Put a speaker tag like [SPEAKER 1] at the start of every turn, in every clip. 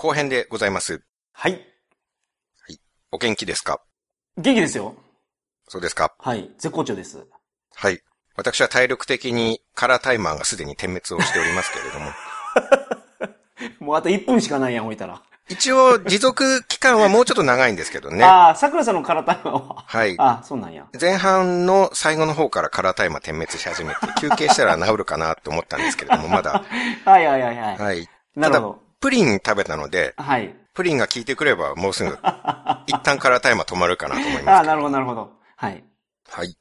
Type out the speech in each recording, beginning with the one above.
[SPEAKER 1] 後編でございます。
[SPEAKER 2] はい。
[SPEAKER 1] お元気ですか？
[SPEAKER 2] 元気ですよ。
[SPEAKER 1] そうですか？
[SPEAKER 2] はい。絶好調です。
[SPEAKER 1] はい。私は体力的にカラータイマーがすでに点滅をしておりますけれども。
[SPEAKER 2] もうあと1分しかないやん、置いたら。
[SPEAKER 1] 一応、持続期間はもうちょっと長いんですけどね。
[SPEAKER 2] ああ、桜さんの体は？
[SPEAKER 1] はい。
[SPEAKER 2] ああ、そうなんや。
[SPEAKER 1] 前半の最後の方からカラータイマー点滅し始めて、休憩したら治るかなと思ったんですけれども、まだ。
[SPEAKER 2] はいはいはいはい。
[SPEAKER 1] はい。
[SPEAKER 2] なるほど。
[SPEAKER 1] プリン食べたので、
[SPEAKER 2] はい。
[SPEAKER 1] プリンが効いてくればもうすぐ、一旦カラータイマー止まるかなと思い
[SPEAKER 2] ああ、
[SPEAKER 1] ますけど。
[SPEAKER 2] なるほどなるほど。はい。
[SPEAKER 1] はい。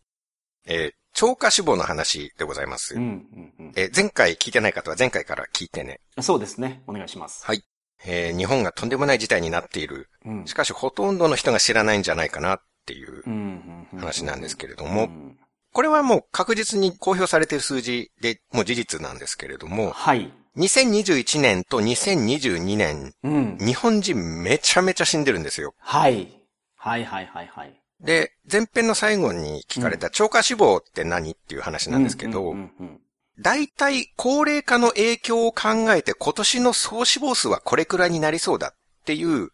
[SPEAKER 1] えー超過脂肪の話でございます。
[SPEAKER 2] うん、うん、うん。
[SPEAKER 1] えー前回聞いてない方は前回から聞いてね。
[SPEAKER 2] そうですね。お願いします。
[SPEAKER 1] はい。えー日本がとんでもない事態になっている。
[SPEAKER 2] うん
[SPEAKER 1] しかしほとんどの人が知らないんじゃないかなっていう話なんですけれども、
[SPEAKER 2] うん
[SPEAKER 1] これはもう確実に公表されている数字でもう事実なんですけれども、
[SPEAKER 2] はい。
[SPEAKER 1] 2021年と2022年、
[SPEAKER 2] うん。
[SPEAKER 1] 日本人めちゃめちゃ死んでるんですよ。
[SPEAKER 2] はい。はいはいはいはい。
[SPEAKER 1] で、前編の最後に聞かれた超過脂肪って何っていう話なんですけど、大体高齢化の影響を考えて今年の総死亡数はこれくらいになりそうだっていう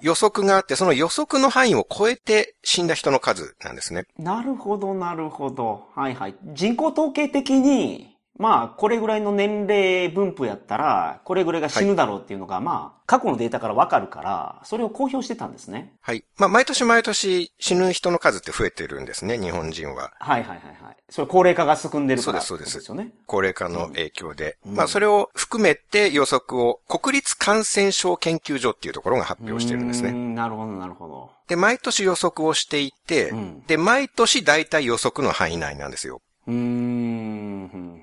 [SPEAKER 1] 予測があって、その予測の範囲を超えて死んだ人の数なんですね。
[SPEAKER 2] なるほど、なるほど。はいはい。人口統計的に、まあ、これぐらいの年齢分布やったら、これぐらいが死ぬだろうっていうのが、まあ、過去のデータからわかるから、それを公表してたんですね。
[SPEAKER 1] はい。まあ、毎年毎年死ぬ人の数って増えてるんですね、日本人は。
[SPEAKER 2] はいはいはいはい。それ高齢化が進んでるから。
[SPEAKER 1] そうですそうです
[SPEAKER 2] よね。
[SPEAKER 1] 高齢化の影響で。
[SPEAKER 2] うん
[SPEAKER 1] まあ、それを含めて予測を国立感染症研究所っていうところが発表してるんですね。
[SPEAKER 2] なるほど、なるほど。
[SPEAKER 1] で、毎年予測をしていて、
[SPEAKER 2] うん
[SPEAKER 1] で、毎年大体予測の範囲内なんですよ。
[SPEAKER 2] うん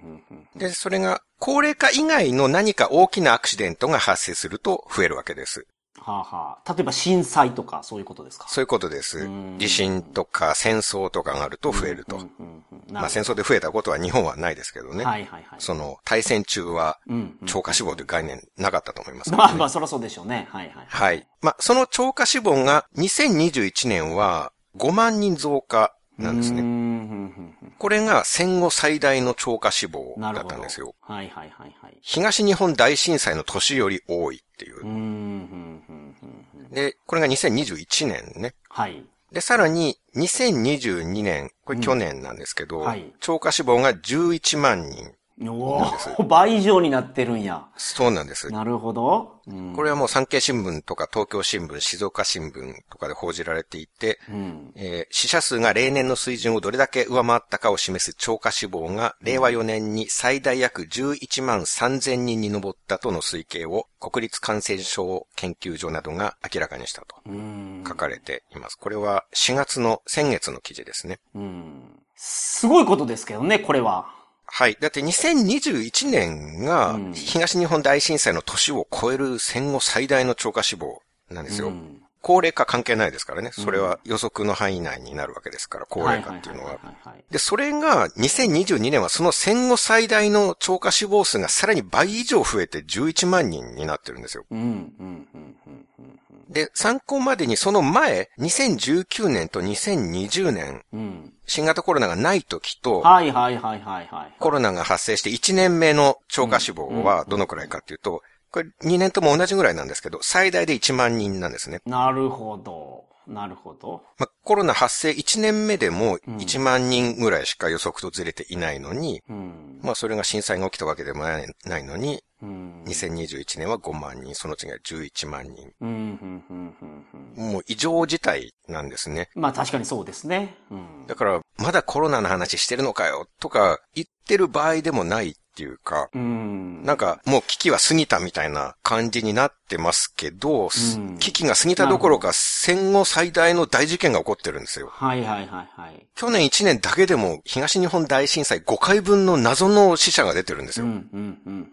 [SPEAKER 1] で、それが高齢化以外の何か大きなアクシデントが発生すると増えるわけです。
[SPEAKER 2] はあはあ。例えば震災とか、そういうことですか？
[SPEAKER 1] そういうことです
[SPEAKER 2] うん。
[SPEAKER 1] 地震とか戦争とかがあると増えると。まあ戦争で増えたことは日本はないですけどね。
[SPEAKER 2] はいはいはい。
[SPEAKER 1] その対戦中は超過脂肪という概念なかったと思いますね、
[SPEAKER 2] まあまあ、そらそうでしょうね。はいはい。
[SPEAKER 1] はい。まあ、その超過脂肪が2021年は5万人増加なんですね。これが戦後最大の超過脂肪だ。ったんですよ。
[SPEAKER 2] はいはいはいはい。
[SPEAKER 1] 東日本大震災の年より多いっていう
[SPEAKER 2] ーん、ふんふん
[SPEAKER 1] で、これが2021年ね。
[SPEAKER 2] はい。
[SPEAKER 1] で、さらに2022年、これ去年なんですけど、
[SPEAKER 2] うんはい
[SPEAKER 1] 超過脂肪が11万人。
[SPEAKER 2] お倍以上になってるんや。
[SPEAKER 1] そうなんです。
[SPEAKER 2] なるほど。うん
[SPEAKER 1] これはもう産経新聞とか東京新聞、静岡新聞とかで報じられていて、
[SPEAKER 2] うん。
[SPEAKER 1] えー死者数が例年の水準をどれだけ上回ったかを示す超過死亡が令和4年に最大約11万3000人に上ったとの推計を国立感染症研究所などが明らかにしたと
[SPEAKER 2] うん。
[SPEAKER 1] 書かれています。これは4月の先月の記事ですね。
[SPEAKER 2] うん。すごいことですけどね、これは。
[SPEAKER 1] はい。だって2021年が
[SPEAKER 2] うん
[SPEAKER 1] 東日本大震災の年を超える戦後最大の超過死亡なんですよ。
[SPEAKER 2] うん
[SPEAKER 1] 高齢化関係ないですからね。それは予測の範囲内になるわけですから、高齢化っていうのは。で、それが2022年はその戦後最大の超過死亡数がさらに倍以上増えて11万人になってるんですよ。で、参考までにその前、2019年と2020年。新型コロナがない時と、
[SPEAKER 2] はいはいはいはいはい。
[SPEAKER 1] コロナが発生して1年目の超過死亡はどのくらいかっていうと、これ2年とも同じぐらいなんですけど、最大で1万人なんですね。
[SPEAKER 2] なるほど。なるほど。
[SPEAKER 1] まあ、コロナ発生1年目でも1万人ぐらいしか予測とずれていないのに、
[SPEAKER 2] うん。
[SPEAKER 1] まあそれが震災が起きたわけでもないのに、
[SPEAKER 2] うん。
[SPEAKER 1] 2021年は5万人、その次は11万人。もう異常事態なんですね。
[SPEAKER 2] まあ確かにそうですね。うん。
[SPEAKER 1] だから、まだコロナの話してるのかよ、とか言ってる場合でもないっていうか、
[SPEAKER 2] うん。
[SPEAKER 1] なんかもう危機は過ぎたみたいな感じになってますけど、
[SPEAKER 2] うん
[SPEAKER 1] 危機が過ぎたどころか戦後最大の大事件が起こってるんですよ。
[SPEAKER 2] はいはいはいはい。
[SPEAKER 1] 去年1年だけでも東日本大震災5回分の謎の死者が出てるんです
[SPEAKER 2] うん、
[SPEAKER 1] よ。
[SPEAKER 2] うん、うん、うん、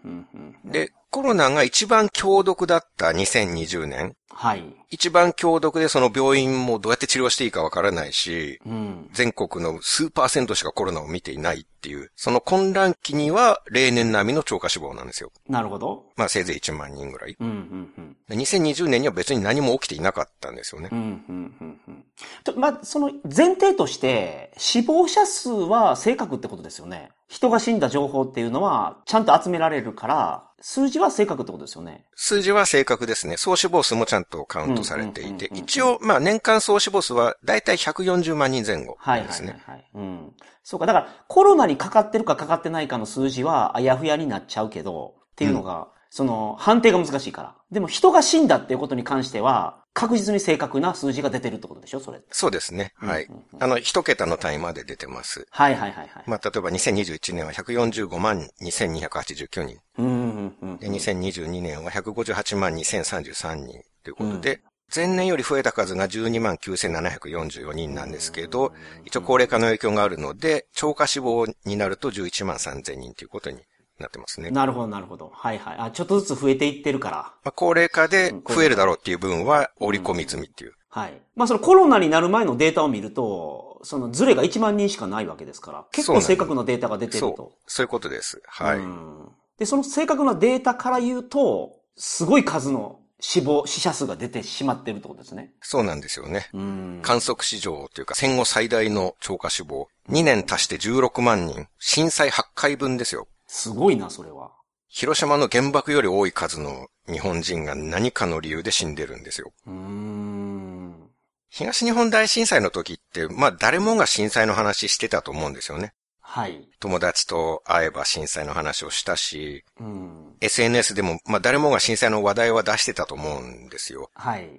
[SPEAKER 2] うん。
[SPEAKER 1] で、コロナが一番強毒だった2020年、
[SPEAKER 2] はい。
[SPEAKER 1] 一番強毒でその病院もどうやって治療していいかわからないし、
[SPEAKER 2] うん。
[SPEAKER 1] 全国の数パーセントしかコロナを見ていないっていう、その混乱期には例年並みの超過死亡なんですよ。
[SPEAKER 2] なるほど。
[SPEAKER 1] まあせいぜい1万人ぐらい。
[SPEAKER 2] うん、うん、うん。
[SPEAKER 1] で2020年には別に何も起きていなかったんですよね
[SPEAKER 2] う。ん、うん、うん、うん。とまあ、その前提として、死亡者数は正確ってことですよね。人が死んだ情報っていうのは、ちゃんと集められるから、数字は正確ってことですよね。
[SPEAKER 1] 数字は正確ですね。総死亡数もちゃんとカウントされていて
[SPEAKER 2] うんうんうんうん、
[SPEAKER 1] 一応、まあ年間総死亡数はだいたい140万人前後
[SPEAKER 2] はいはい
[SPEAKER 1] ですね。
[SPEAKER 2] はいはい。うん。そうか、だからコロナにかかってるかかかってないかの数字はあやふやになっちゃうけど、っていうのが、その判定が難しいから。でも人が死んだっていうことに関しては、確実に正確な数字が出てるってことでしょそれ。
[SPEAKER 1] そうですね。はい
[SPEAKER 2] うんうん。
[SPEAKER 1] あの、一桁の単位まで出てます。
[SPEAKER 2] はいはいはいはい。
[SPEAKER 1] まあ、例えば2021年は145万2289人。
[SPEAKER 2] うんうんうん
[SPEAKER 1] で、2022年は158万2033人ということで、前年より増えた数が12万9744人なんですけど、一応高齢化の影響があるので、超過死亡になると11万3000人ということになってますね。
[SPEAKER 2] なるほどなるほど。はいはい。あ、ちょっとずつ増えていってるから。
[SPEAKER 1] まあ、高齢化で増えるだろうっていう分は織り込み済みっていう。
[SPEAKER 2] はい。まあそのコロナになる前のデータを見ると、そのズレが1万人しかないわけですから、結構正確なデータが出てる
[SPEAKER 1] そう
[SPEAKER 2] と。。
[SPEAKER 1] そういうことです。はい。
[SPEAKER 2] うんで、その正確なデータから言うと、すごい数の死亡、死者数が出てしまってるってことですね。
[SPEAKER 1] そうなんですよね。
[SPEAKER 2] うん。
[SPEAKER 1] 観測史上というか戦後最大の超過死亡。2年足して16万人。震災8回分ですよ。
[SPEAKER 2] すごいな、それは。
[SPEAKER 1] 広島の原爆より多い数の日本人が何かの理由で死んでるんですよ。
[SPEAKER 2] うーん。
[SPEAKER 1] 東日本大震災の時って、まあ誰もが震災の話してたと思うんですよね。
[SPEAKER 2] はい。
[SPEAKER 1] 友達と会えば震災の話をしたし、
[SPEAKER 2] うん。
[SPEAKER 1] SNS でもまあ誰もが震災の話題は出してたと思うんですよ。
[SPEAKER 2] はい。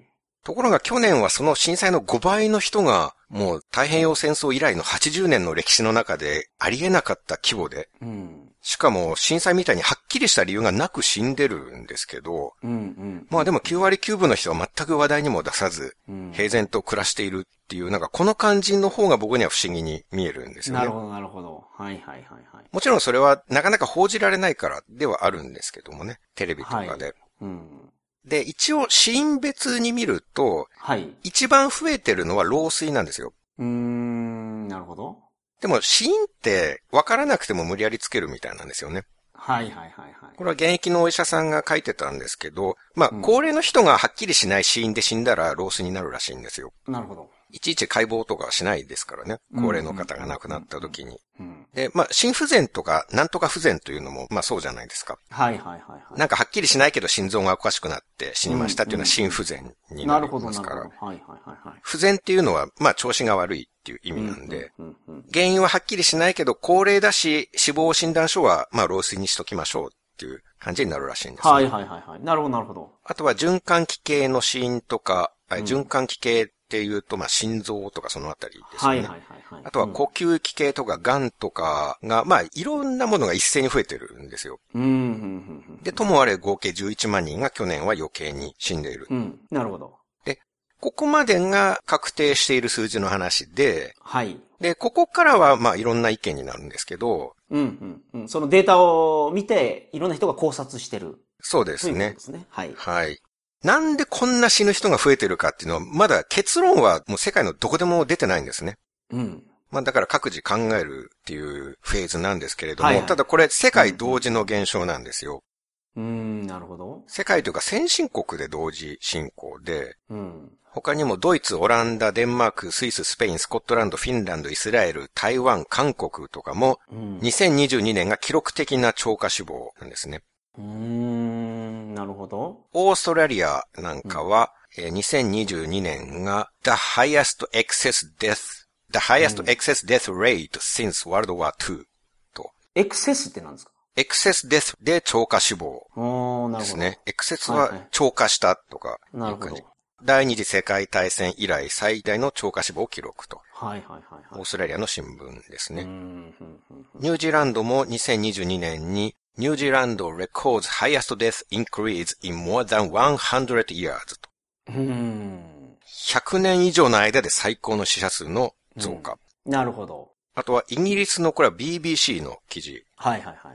[SPEAKER 1] ところが去年はその震災の5倍の人がもう太平洋戦争以来の80年の歴史の中でありえなかった規模で、
[SPEAKER 2] うん。
[SPEAKER 1] しかも震災みたいにはっきりした理由がなく死んでるんですけど、
[SPEAKER 2] うん。うん。
[SPEAKER 1] まあでも9割9分の人は全く話題にも出さず、
[SPEAKER 2] うん
[SPEAKER 1] 平然と暮らしているっていう、なんかこの感じの方が僕には不思議に見えるんですよね。
[SPEAKER 2] なるほど、なるほど。はいはいはいはい。
[SPEAKER 1] もちろんそれはなかなか報じられないからではあるんですけどもね。テレビとかで。
[SPEAKER 2] うん。
[SPEAKER 1] で、一応死因別に見ると、
[SPEAKER 2] はい。
[SPEAKER 1] 一番増えてるのは老衰なんですよ。
[SPEAKER 2] うーん、なるほど。
[SPEAKER 1] でも死因って分からなくても無理やりつけるみたいなんですよね。
[SPEAKER 2] はいはいはいはい。
[SPEAKER 1] これは現役のお医者さんが書いてたんですけど、まあ、
[SPEAKER 2] うん
[SPEAKER 1] 高齢の人がはっきりしない死因で死んだら老衰になるらしいんですよ。
[SPEAKER 2] なるほど。
[SPEAKER 1] いちいち解剖とかはしないですからね。高齢の方が亡くなった時に。
[SPEAKER 2] うん。
[SPEAKER 1] で、まあ、心不全とか、なんとか不全というのも、まあそうじゃないですか。
[SPEAKER 2] はいはいはいはい。
[SPEAKER 1] なんかはっきりしないけど心臓がおかしくなって死にましたっていうのは心不全になり
[SPEAKER 2] なるほど
[SPEAKER 1] ますから
[SPEAKER 2] なるほ。ど。はいはいはいはい。
[SPEAKER 1] 不全っていうのは、まあ調子が悪いっていう意味なんで、原因ははっきりしないけど、高齢だし、死亡診断書は、まあ老衰にしときましょうっていう感じになるらしいんです、ね。
[SPEAKER 2] はいはいはいはい。なるほどなるほど。
[SPEAKER 1] あとは循環器系の死因とか、あ
[SPEAKER 2] うん
[SPEAKER 1] 循環器系っていうと、まあ心臓とかそのあたりですよね。
[SPEAKER 2] はいはいはいはい。
[SPEAKER 1] あとは呼吸器系とか癌とかが、まあいろんなものが一斉に増えてるんですよ。
[SPEAKER 2] うん。
[SPEAKER 1] で、ともあれ合計11万人が去年は余計に死んでいる。
[SPEAKER 2] うん。うん。なるほど。
[SPEAKER 1] ここまでが確定している数字の話で、
[SPEAKER 2] はい。
[SPEAKER 1] で、ここからはまあいろんな意見になるんですけど、
[SPEAKER 2] うんうんうん。そのデータを見て、いろんな人が考察してる。
[SPEAKER 1] そうですね
[SPEAKER 2] で。すね。はい。
[SPEAKER 1] はい。なんでこんな死ぬ人が増えてるかっていうのは、まだ結論はもう世界のどこでも出てないんですね。
[SPEAKER 2] うん。
[SPEAKER 1] まあだから各自考えるっていうフェーズなんですけれども、
[SPEAKER 2] はいはい
[SPEAKER 1] ただこれ世界同時の現象なんですよ。
[SPEAKER 2] うーん、なるほど。
[SPEAKER 1] 世界というか先進国で同時進行で、
[SPEAKER 2] うん。
[SPEAKER 1] 他にもドイツ、オランダ、デンマーク、スイス、スペイン、スコットランド、フィンランド、イスラエル、台湾、韓国とかも、
[SPEAKER 2] うん。
[SPEAKER 1] 2022年が記録的な超過死亡なんですね。
[SPEAKER 2] うーん、なるほど。
[SPEAKER 1] オーストラリアなんかは、えー2022年が the highest excess death, the highest excess death rate since World War II と、
[SPEAKER 2] エクセスって何ですか
[SPEAKER 1] ？Excess death で超過死亡
[SPEAKER 2] おー、なるほど。
[SPEAKER 1] ですね。エクセス
[SPEAKER 2] は
[SPEAKER 1] 超過したとかいう
[SPEAKER 2] なるほど
[SPEAKER 1] 感じ。。第二次世界大戦以来最大の超過死亡記録と、
[SPEAKER 2] はいはいはいはい。
[SPEAKER 1] オーストラリアの新聞ですね。
[SPEAKER 2] うんうんうん
[SPEAKER 1] ニュージーランドも2022年に、ニュージーランド records highest death increase in more than 100 years と。
[SPEAKER 2] うん。
[SPEAKER 1] 100年以上の間で最高の死者数の増加。
[SPEAKER 2] なるほど。
[SPEAKER 1] あとはイギリスのこれは BBC の記事。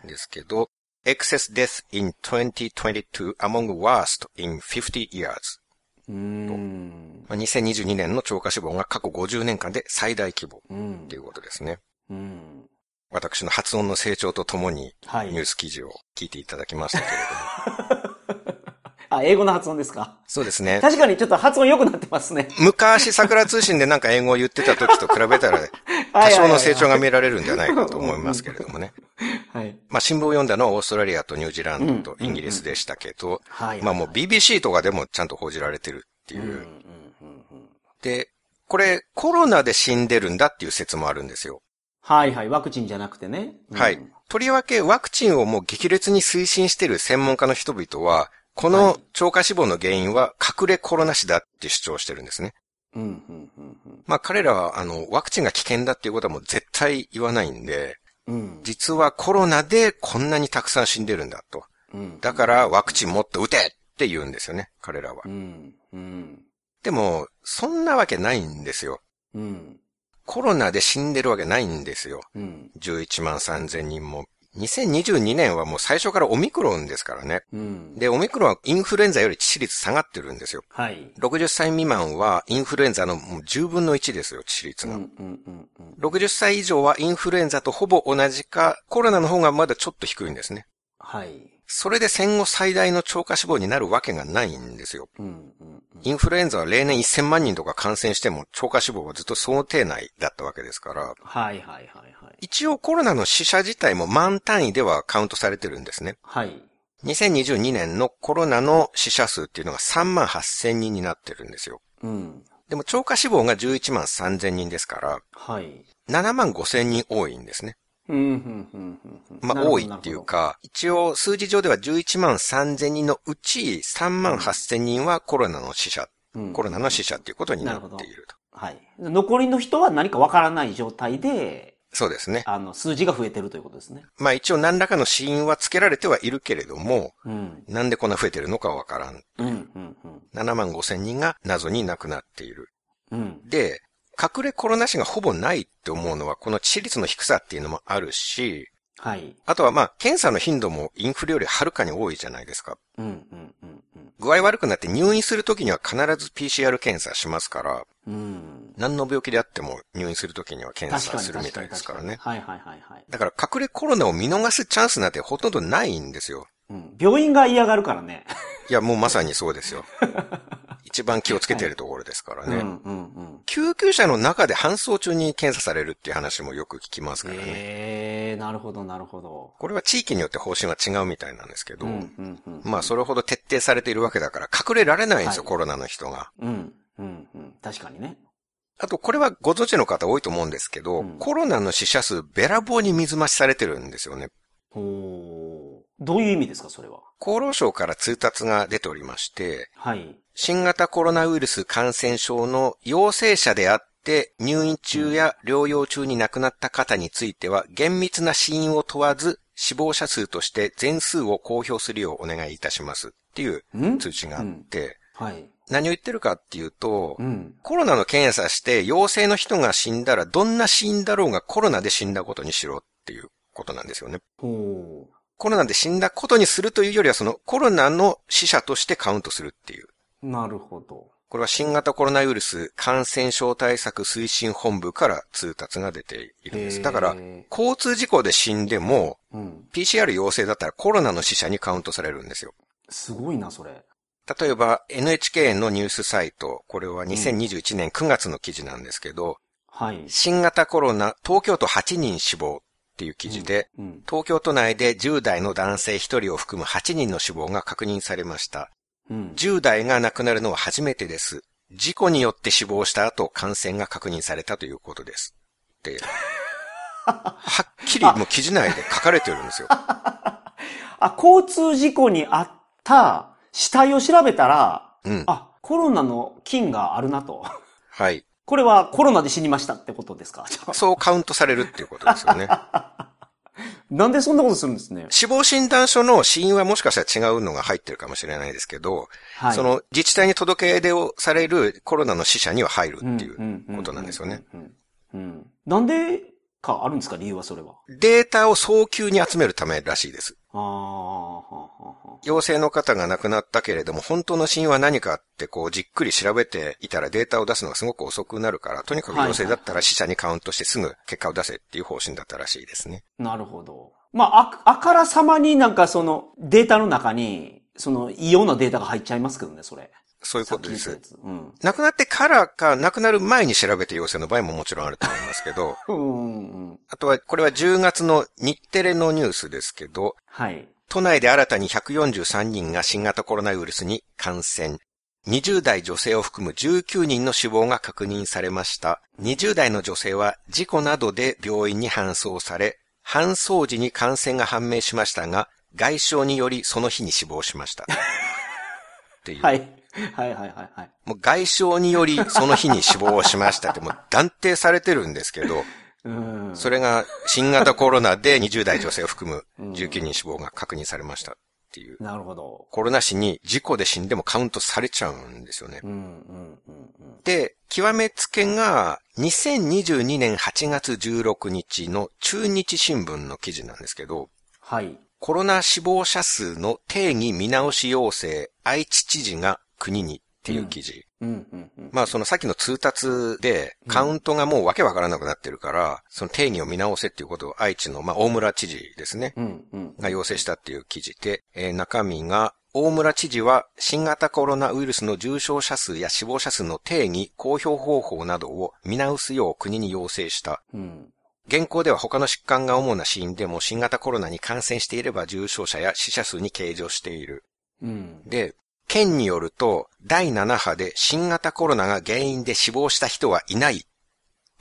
[SPEAKER 1] ですけど、excess death in 2022 among worst in 50 years。
[SPEAKER 2] うーん。
[SPEAKER 1] まあ2022年の超過死亡が過去50年間で最大規模
[SPEAKER 2] うん
[SPEAKER 1] ということですね。
[SPEAKER 2] うん。
[SPEAKER 1] 私の発音の成長とともに
[SPEAKER 2] はい。
[SPEAKER 1] ニュース記事を聞いていただきましたけれども。
[SPEAKER 2] あ、英語の発音ですか？
[SPEAKER 1] そうですね。
[SPEAKER 2] 確かにちょっと発音良くなってますね。
[SPEAKER 1] 昔、桜通信でなんか英語を言ってた時と比べたら、多少の成長が見られるんじゃないかと思いますけれどもね。
[SPEAKER 2] はい。
[SPEAKER 1] まあ、新聞を読んだのはオーストラリアとニュージーランドとイギリスでしたけど、
[SPEAKER 2] はい。
[SPEAKER 1] まあもう BBC とかでもちゃんと報じられてるっていう。で、これコロナで死んでるんだっていう説もあるんですよ。
[SPEAKER 2] はい、はい。ワクチンじゃなくてね。うん
[SPEAKER 1] はい。とりわけワクチンをもう激烈に推進している専門家の人々は、こ
[SPEAKER 2] はい
[SPEAKER 1] の超過死亡の原因は隠れコロナ死だって主張してるんですね。
[SPEAKER 2] うん、うん、うん、うん。
[SPEAKER 1] まあ彼らはあのワクチンが危険だっていうことはもう絶対言わないんで、
[SPEAKER 2] うん。
[SPEAKER 1] 実はコロナでこんなにたくさん死んでるんだと。
[SPEAKER 2] うん。
[SPEAKER 1] だからワクチンもっと打てって言うんですよね、彼らは
[SPEAKER 2] う。ん、うん、
[SPEAKER 1] でも、そんなわけないんですよ。
[SPEAKER 2] うん、
[SPEAKER 1] コロナで死んでるわけないんですよ。
[SPEAKER 2] うん、
[SPEAKER 1] 11万3000人も。2022年はもう最初からオミクロンですからね。
[SPEAKER 2] うん。
[SPEAKER 1] で、オミクロンはインフルエンザより致死率下がってるんですよ。
[SPEAKER 2] はい。
[SPEAKER 1] 60歳未満はインフルエンザのもう10分の1ですよ、致死率
[SPEAKER 2] うん、
[SPEAKER 1] が。
[SPEAKER 2] うん、うん、うん。
[SPEAKER 1] 60歳以上はインフルエンザとほぼ同じか、コロナの方がまだちょっと低いんですね。
[SPEAKER 2] はい。
[SPEAKER 1] それで戦後最大の超過死亡になるわけがないんですよ。
[SPEAKER 2] うん、うん、
[SPEAKER 1] インフルエンザは例年1000万人とか感染しても超過死亡はずっと想定内だったわけですから、
[SPEAKER 2] はい、はい、はい、はい。
[SPEAKER 1] 一応コロナの死者自体も万単位ではカウントされてるんですね。
[SPEAKER 2] はい。
[SPEAKER 1] 2022年のコロナの死者数っていうのが3万8000人になってるんですよ。
[SPEAKER 2] うん。
[SPEAKER 1] でも超過死亡が11万3000人ですから、
[SPEAKER 2] はい。
[SPEAKER 1] 7万5000人多いんですね。
[SPEAKER 2] うん、うん、うん、うん。
[SPEAKER 1] まあ多いっていう。か、一応数字上では11万3000人のうち3万8000人はコロナの死者、
[SPEAKER 2] うん
[SPEAKER 1] コロナの死者っていうことになっていると。
[SPEAKER 2] はい。残りの人は何かわからない状態で、
[SPEAKER 1] そうですね。
[SPEAKER 2] あの、数字が増えてるということですね。
[SPEAKER 1] まあ一応何らかの死因はつけられてはいるけれども、
[SPEAKER 2] うん。
[SPEAKER 1] なんでこんな増えてるのかわからん。
[SPEAKER 2] うん、うん、うん。
[SPEAKER 1] 7万5千人が謎に亡くなっている。
[SPEAKER 2] うん。
[SPEAKER 1] で、隠れコロナ死がほぼないって思うのは、この致死率の低さっていうのもあるし、
[SPEAKER 2] はい。
[SPEAKER 1] あとはまあ、検査の頻度もインフレよりはるかに多いじゃないですか。
[SPEAKER 2] うん、うん、うん、うん。
[SPEAKER 1] 具合悪くなって入院するときには必ず PCR 検査しますから、
[SPEAKER 2] うん。
[SPEAKER 1] 何の病気であっても入院するときには検査するみたいですからね。
[SPEAKER 2] はいはいはいはい。
[SPEAKER 1] だから隠れコロナを見逃すチャンスなんてほとんどないんですよ。
[SPEAKER 2] うん。病院が嫌がるからね。
[SPEAKER 1] いや、もうまさにそうですよ。一番気をつけてるところですからね。
[SPEAKER 2] うんうんうん。
[SPEAKER 1] 救急車の中で搬送中に検査されるっていう話もよく聞きますからね。
[SPEAKER 2] ええー、なるほどなるほど。
[SPEAKER 1] これは地域によって方針は違うみたいなんですけど、
[SPEAKER 2] うんうんうん。
[SPEAKER 1] まあそれほど徹底されているわけだから隠れられないんですよ、
[SPEAKER 2] はい
[SPEAKER 1] コロナの人が。
[SPEAKER 2] うんうんうん。確かにね。
[SPEAKER 1] あとこれはご存知の方多いと思うんですけど、
[SPEAKER 2] うん
[SPEAKER 1] コロナの死者数べらぼうに水増しされてるんですよね。
[SPEAKER 2] おーどういう意味ですか、それは？
[SPEAKER 1] 厚労省から通達が出ておりまして、
[SPEAKER 2] はい。
[SPEAKER 1] 新型コロナウイルス感染症の陽性者であって入院中や療養中に亡くなった方については厳密な死因を問わず死亡者数として全数を公表するようお願いいたしますっていうん？通知があって、
[SPEAKER 2] はい。
[SPEAKER 1] 何を言ってるかっていうと、
[SPEAKER 2] うん。
[SPEAKER 1] コロナの検査して陽性の人が死んだらどんな死因だろうがコロナで死んだことにしろっていうことなんですよね。
[SPEAKER 2] ほ
[SPEAKER 1] コロナで死んだことにするというよりはそのコロナの死者としてカウントするっていう。
[SPEAKER 2] う。なるほど。
[SPEAKER 1] これは新型コロナウイルス感染症対策推進本部から通達が出ているんです。だから、交通事故で死んでも、
[SPEAKER 2] うん。
[SPEAKER 1] PCR 陽性だったらコロナの死者にカウントされるんですよ。
[SPEAKER 2] すごいな、それ。
[SPEAKER 1] 例えば NHK のニュースサイト、これは2021年9月の記事なんですけど、
[SPEAKER 2] はい。
[SPEAKER 1] 新型コロナ東京都8人死亡っていう記事で、
[SPEAKER 2] うん。
[SPEAKER 1] 東京都内で10代の男性1人を含む8人の死亡が確認されました。
[SPEAKER 2] うん。
[SPEAKER 1] 10代が亡くなるのは初めてです。事故によって死亡した後、感染が確認されたということです。で、はっきりもう記事内で書かれてるんですよ。
[SPEAKER 2] あ、交通事故にあった死体を調べたら、
[SPEAKER 1] うん。
[SPEAKER 2] あ、コロナの菌があるなと。
[SPEAKER 1] はい。
[SPEAKER 2] これはコロナで死にましたってことですか？
[SPEAKER 1] そうカウントされるっていうことですよね。
[SPEAKER 2] なんでそんなことするんですね？
[SPEAKER 1] 死亡診断書の死因はもしかしたら違うのが入ってるかもしれないですけど、
[SPEAKER 2] はい。
[SPEAKER 1] その自治体に届け出をされるコロナの死者には入るっていうことなんですよね。
[SPEAKER 2] なんでかあるんですか？理由はそれは。
[SPEAKER 1] データを早急に集めるためらしいです。陽性の方が亡くなったけれども、本当の死因は何かってこうじっくり調べていたらデータを出すのがすごく遅くなるから、とにかく陽性だったら死者にカウントしてすぐ結果を出せっていう方針だったらしいですね。
[SPEAKER 2] なるほど。まあ、あ、あからさまになんかそのデータの中にその、異様なデータが入っちゃいますけどね、それ。
[SPEAKER 1] そういうことです
[SPEAKER 2] うん。
[SPEAKER 1] 亡くなってからか、亡くなる前に調べて陽性の場合ももちろんあると思いますけど、
[SPEAKER 2] うんうん。
[SPEAKER 1] あとは、これは10月の日テレのニュースですけど、
[SPEAKER 2] はい。
[SPEAKER 1] 都内で新たに143人が新型コロナウイルスに感染。20代女性を含む19人の死亡が確認されました。20代の女性は事故などで病院に搬送され、搬送時に感染が判明しましたが、外傷によりその日に死亡しました。っていう。
[SPEAKER 2] はい。はいはいはいはい。
[SPEAKER 1] もう外傷によりその日に死亡しましたってもう断定されてるんですけど、
[SPEAKER 2] うん。
[SPEAKER 1] それが新型コロナで 20代女性を含む19人死亡が確認されましたっていう。
[SPEAKER 2] なるほど。
[SPEAKER 1] コロナ死に事故で死んでもカウントされちゃうんですよね。
[SPEAKER 2] うんうんうんうん。
[SPEAKER 1] で、極めつけが2022年8月16日の中日新聞の記事なんですけど、
[SPEAKER 2] はい。
[SPEAKER 1] コロナ死亡者数の定義見直し要請、愛知知事が国にっていう記事。まあそのさっきの通達でカウントがもうわけわからなくなってるから、その定義を見直せっていうことを愛知のまあ大村知事ですね。が要請したっていう記事で、えー中身が、大村知事は新型コロナウイルスの重症者数や死亡者数の定義、公表方法などを見直すよう国に要請した。
[SPEAKER 2] うん。
[SPEAKER 1] 現行では他の疾患が主な死因でも新型コロナに感染していれば重症者や死者数に計上している。
[SPEAKER 2] うん。
[SPEAKER 1] で、県によると、第7波で新型コロナが原因で死亡した人はいないっ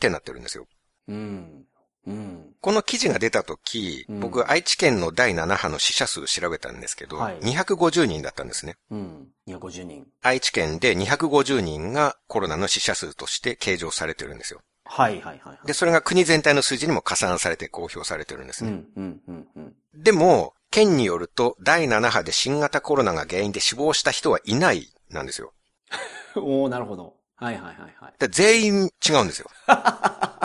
[SPEAKER 1] てなってるんですよ。
[SPEAKER 2] うん。うん。
[SPEAKER 1] この記事が出た時、
[SPEAKER 2] うん
[SPEAKER 1] 僕愛知県の第7波の死者数調べたんですけど、
[SPEAKER 2] はい
[SPEAKER 1] 250人だったんですね。
[SPEAKER 2] うん。250人。
[SPEAKER 1] 愛知県で250人がコロナの死者数として計上されてるんですよ。
[SPEAKER 2] はいはいはいはい。
[SPEAKER 1] で、それが国全体の数字にも加算されて公表されてるんですね。
[SPEAKER 2] うんうんうんうん。
[SPEAKER 1] でも、県によると第7波で新型コロナが原因で死亡した人はいないなんですよ。
[SPEAKER 2] おおなるほど。はいはいはいはい。
[SPEAKER 1] で全員違うんですよ。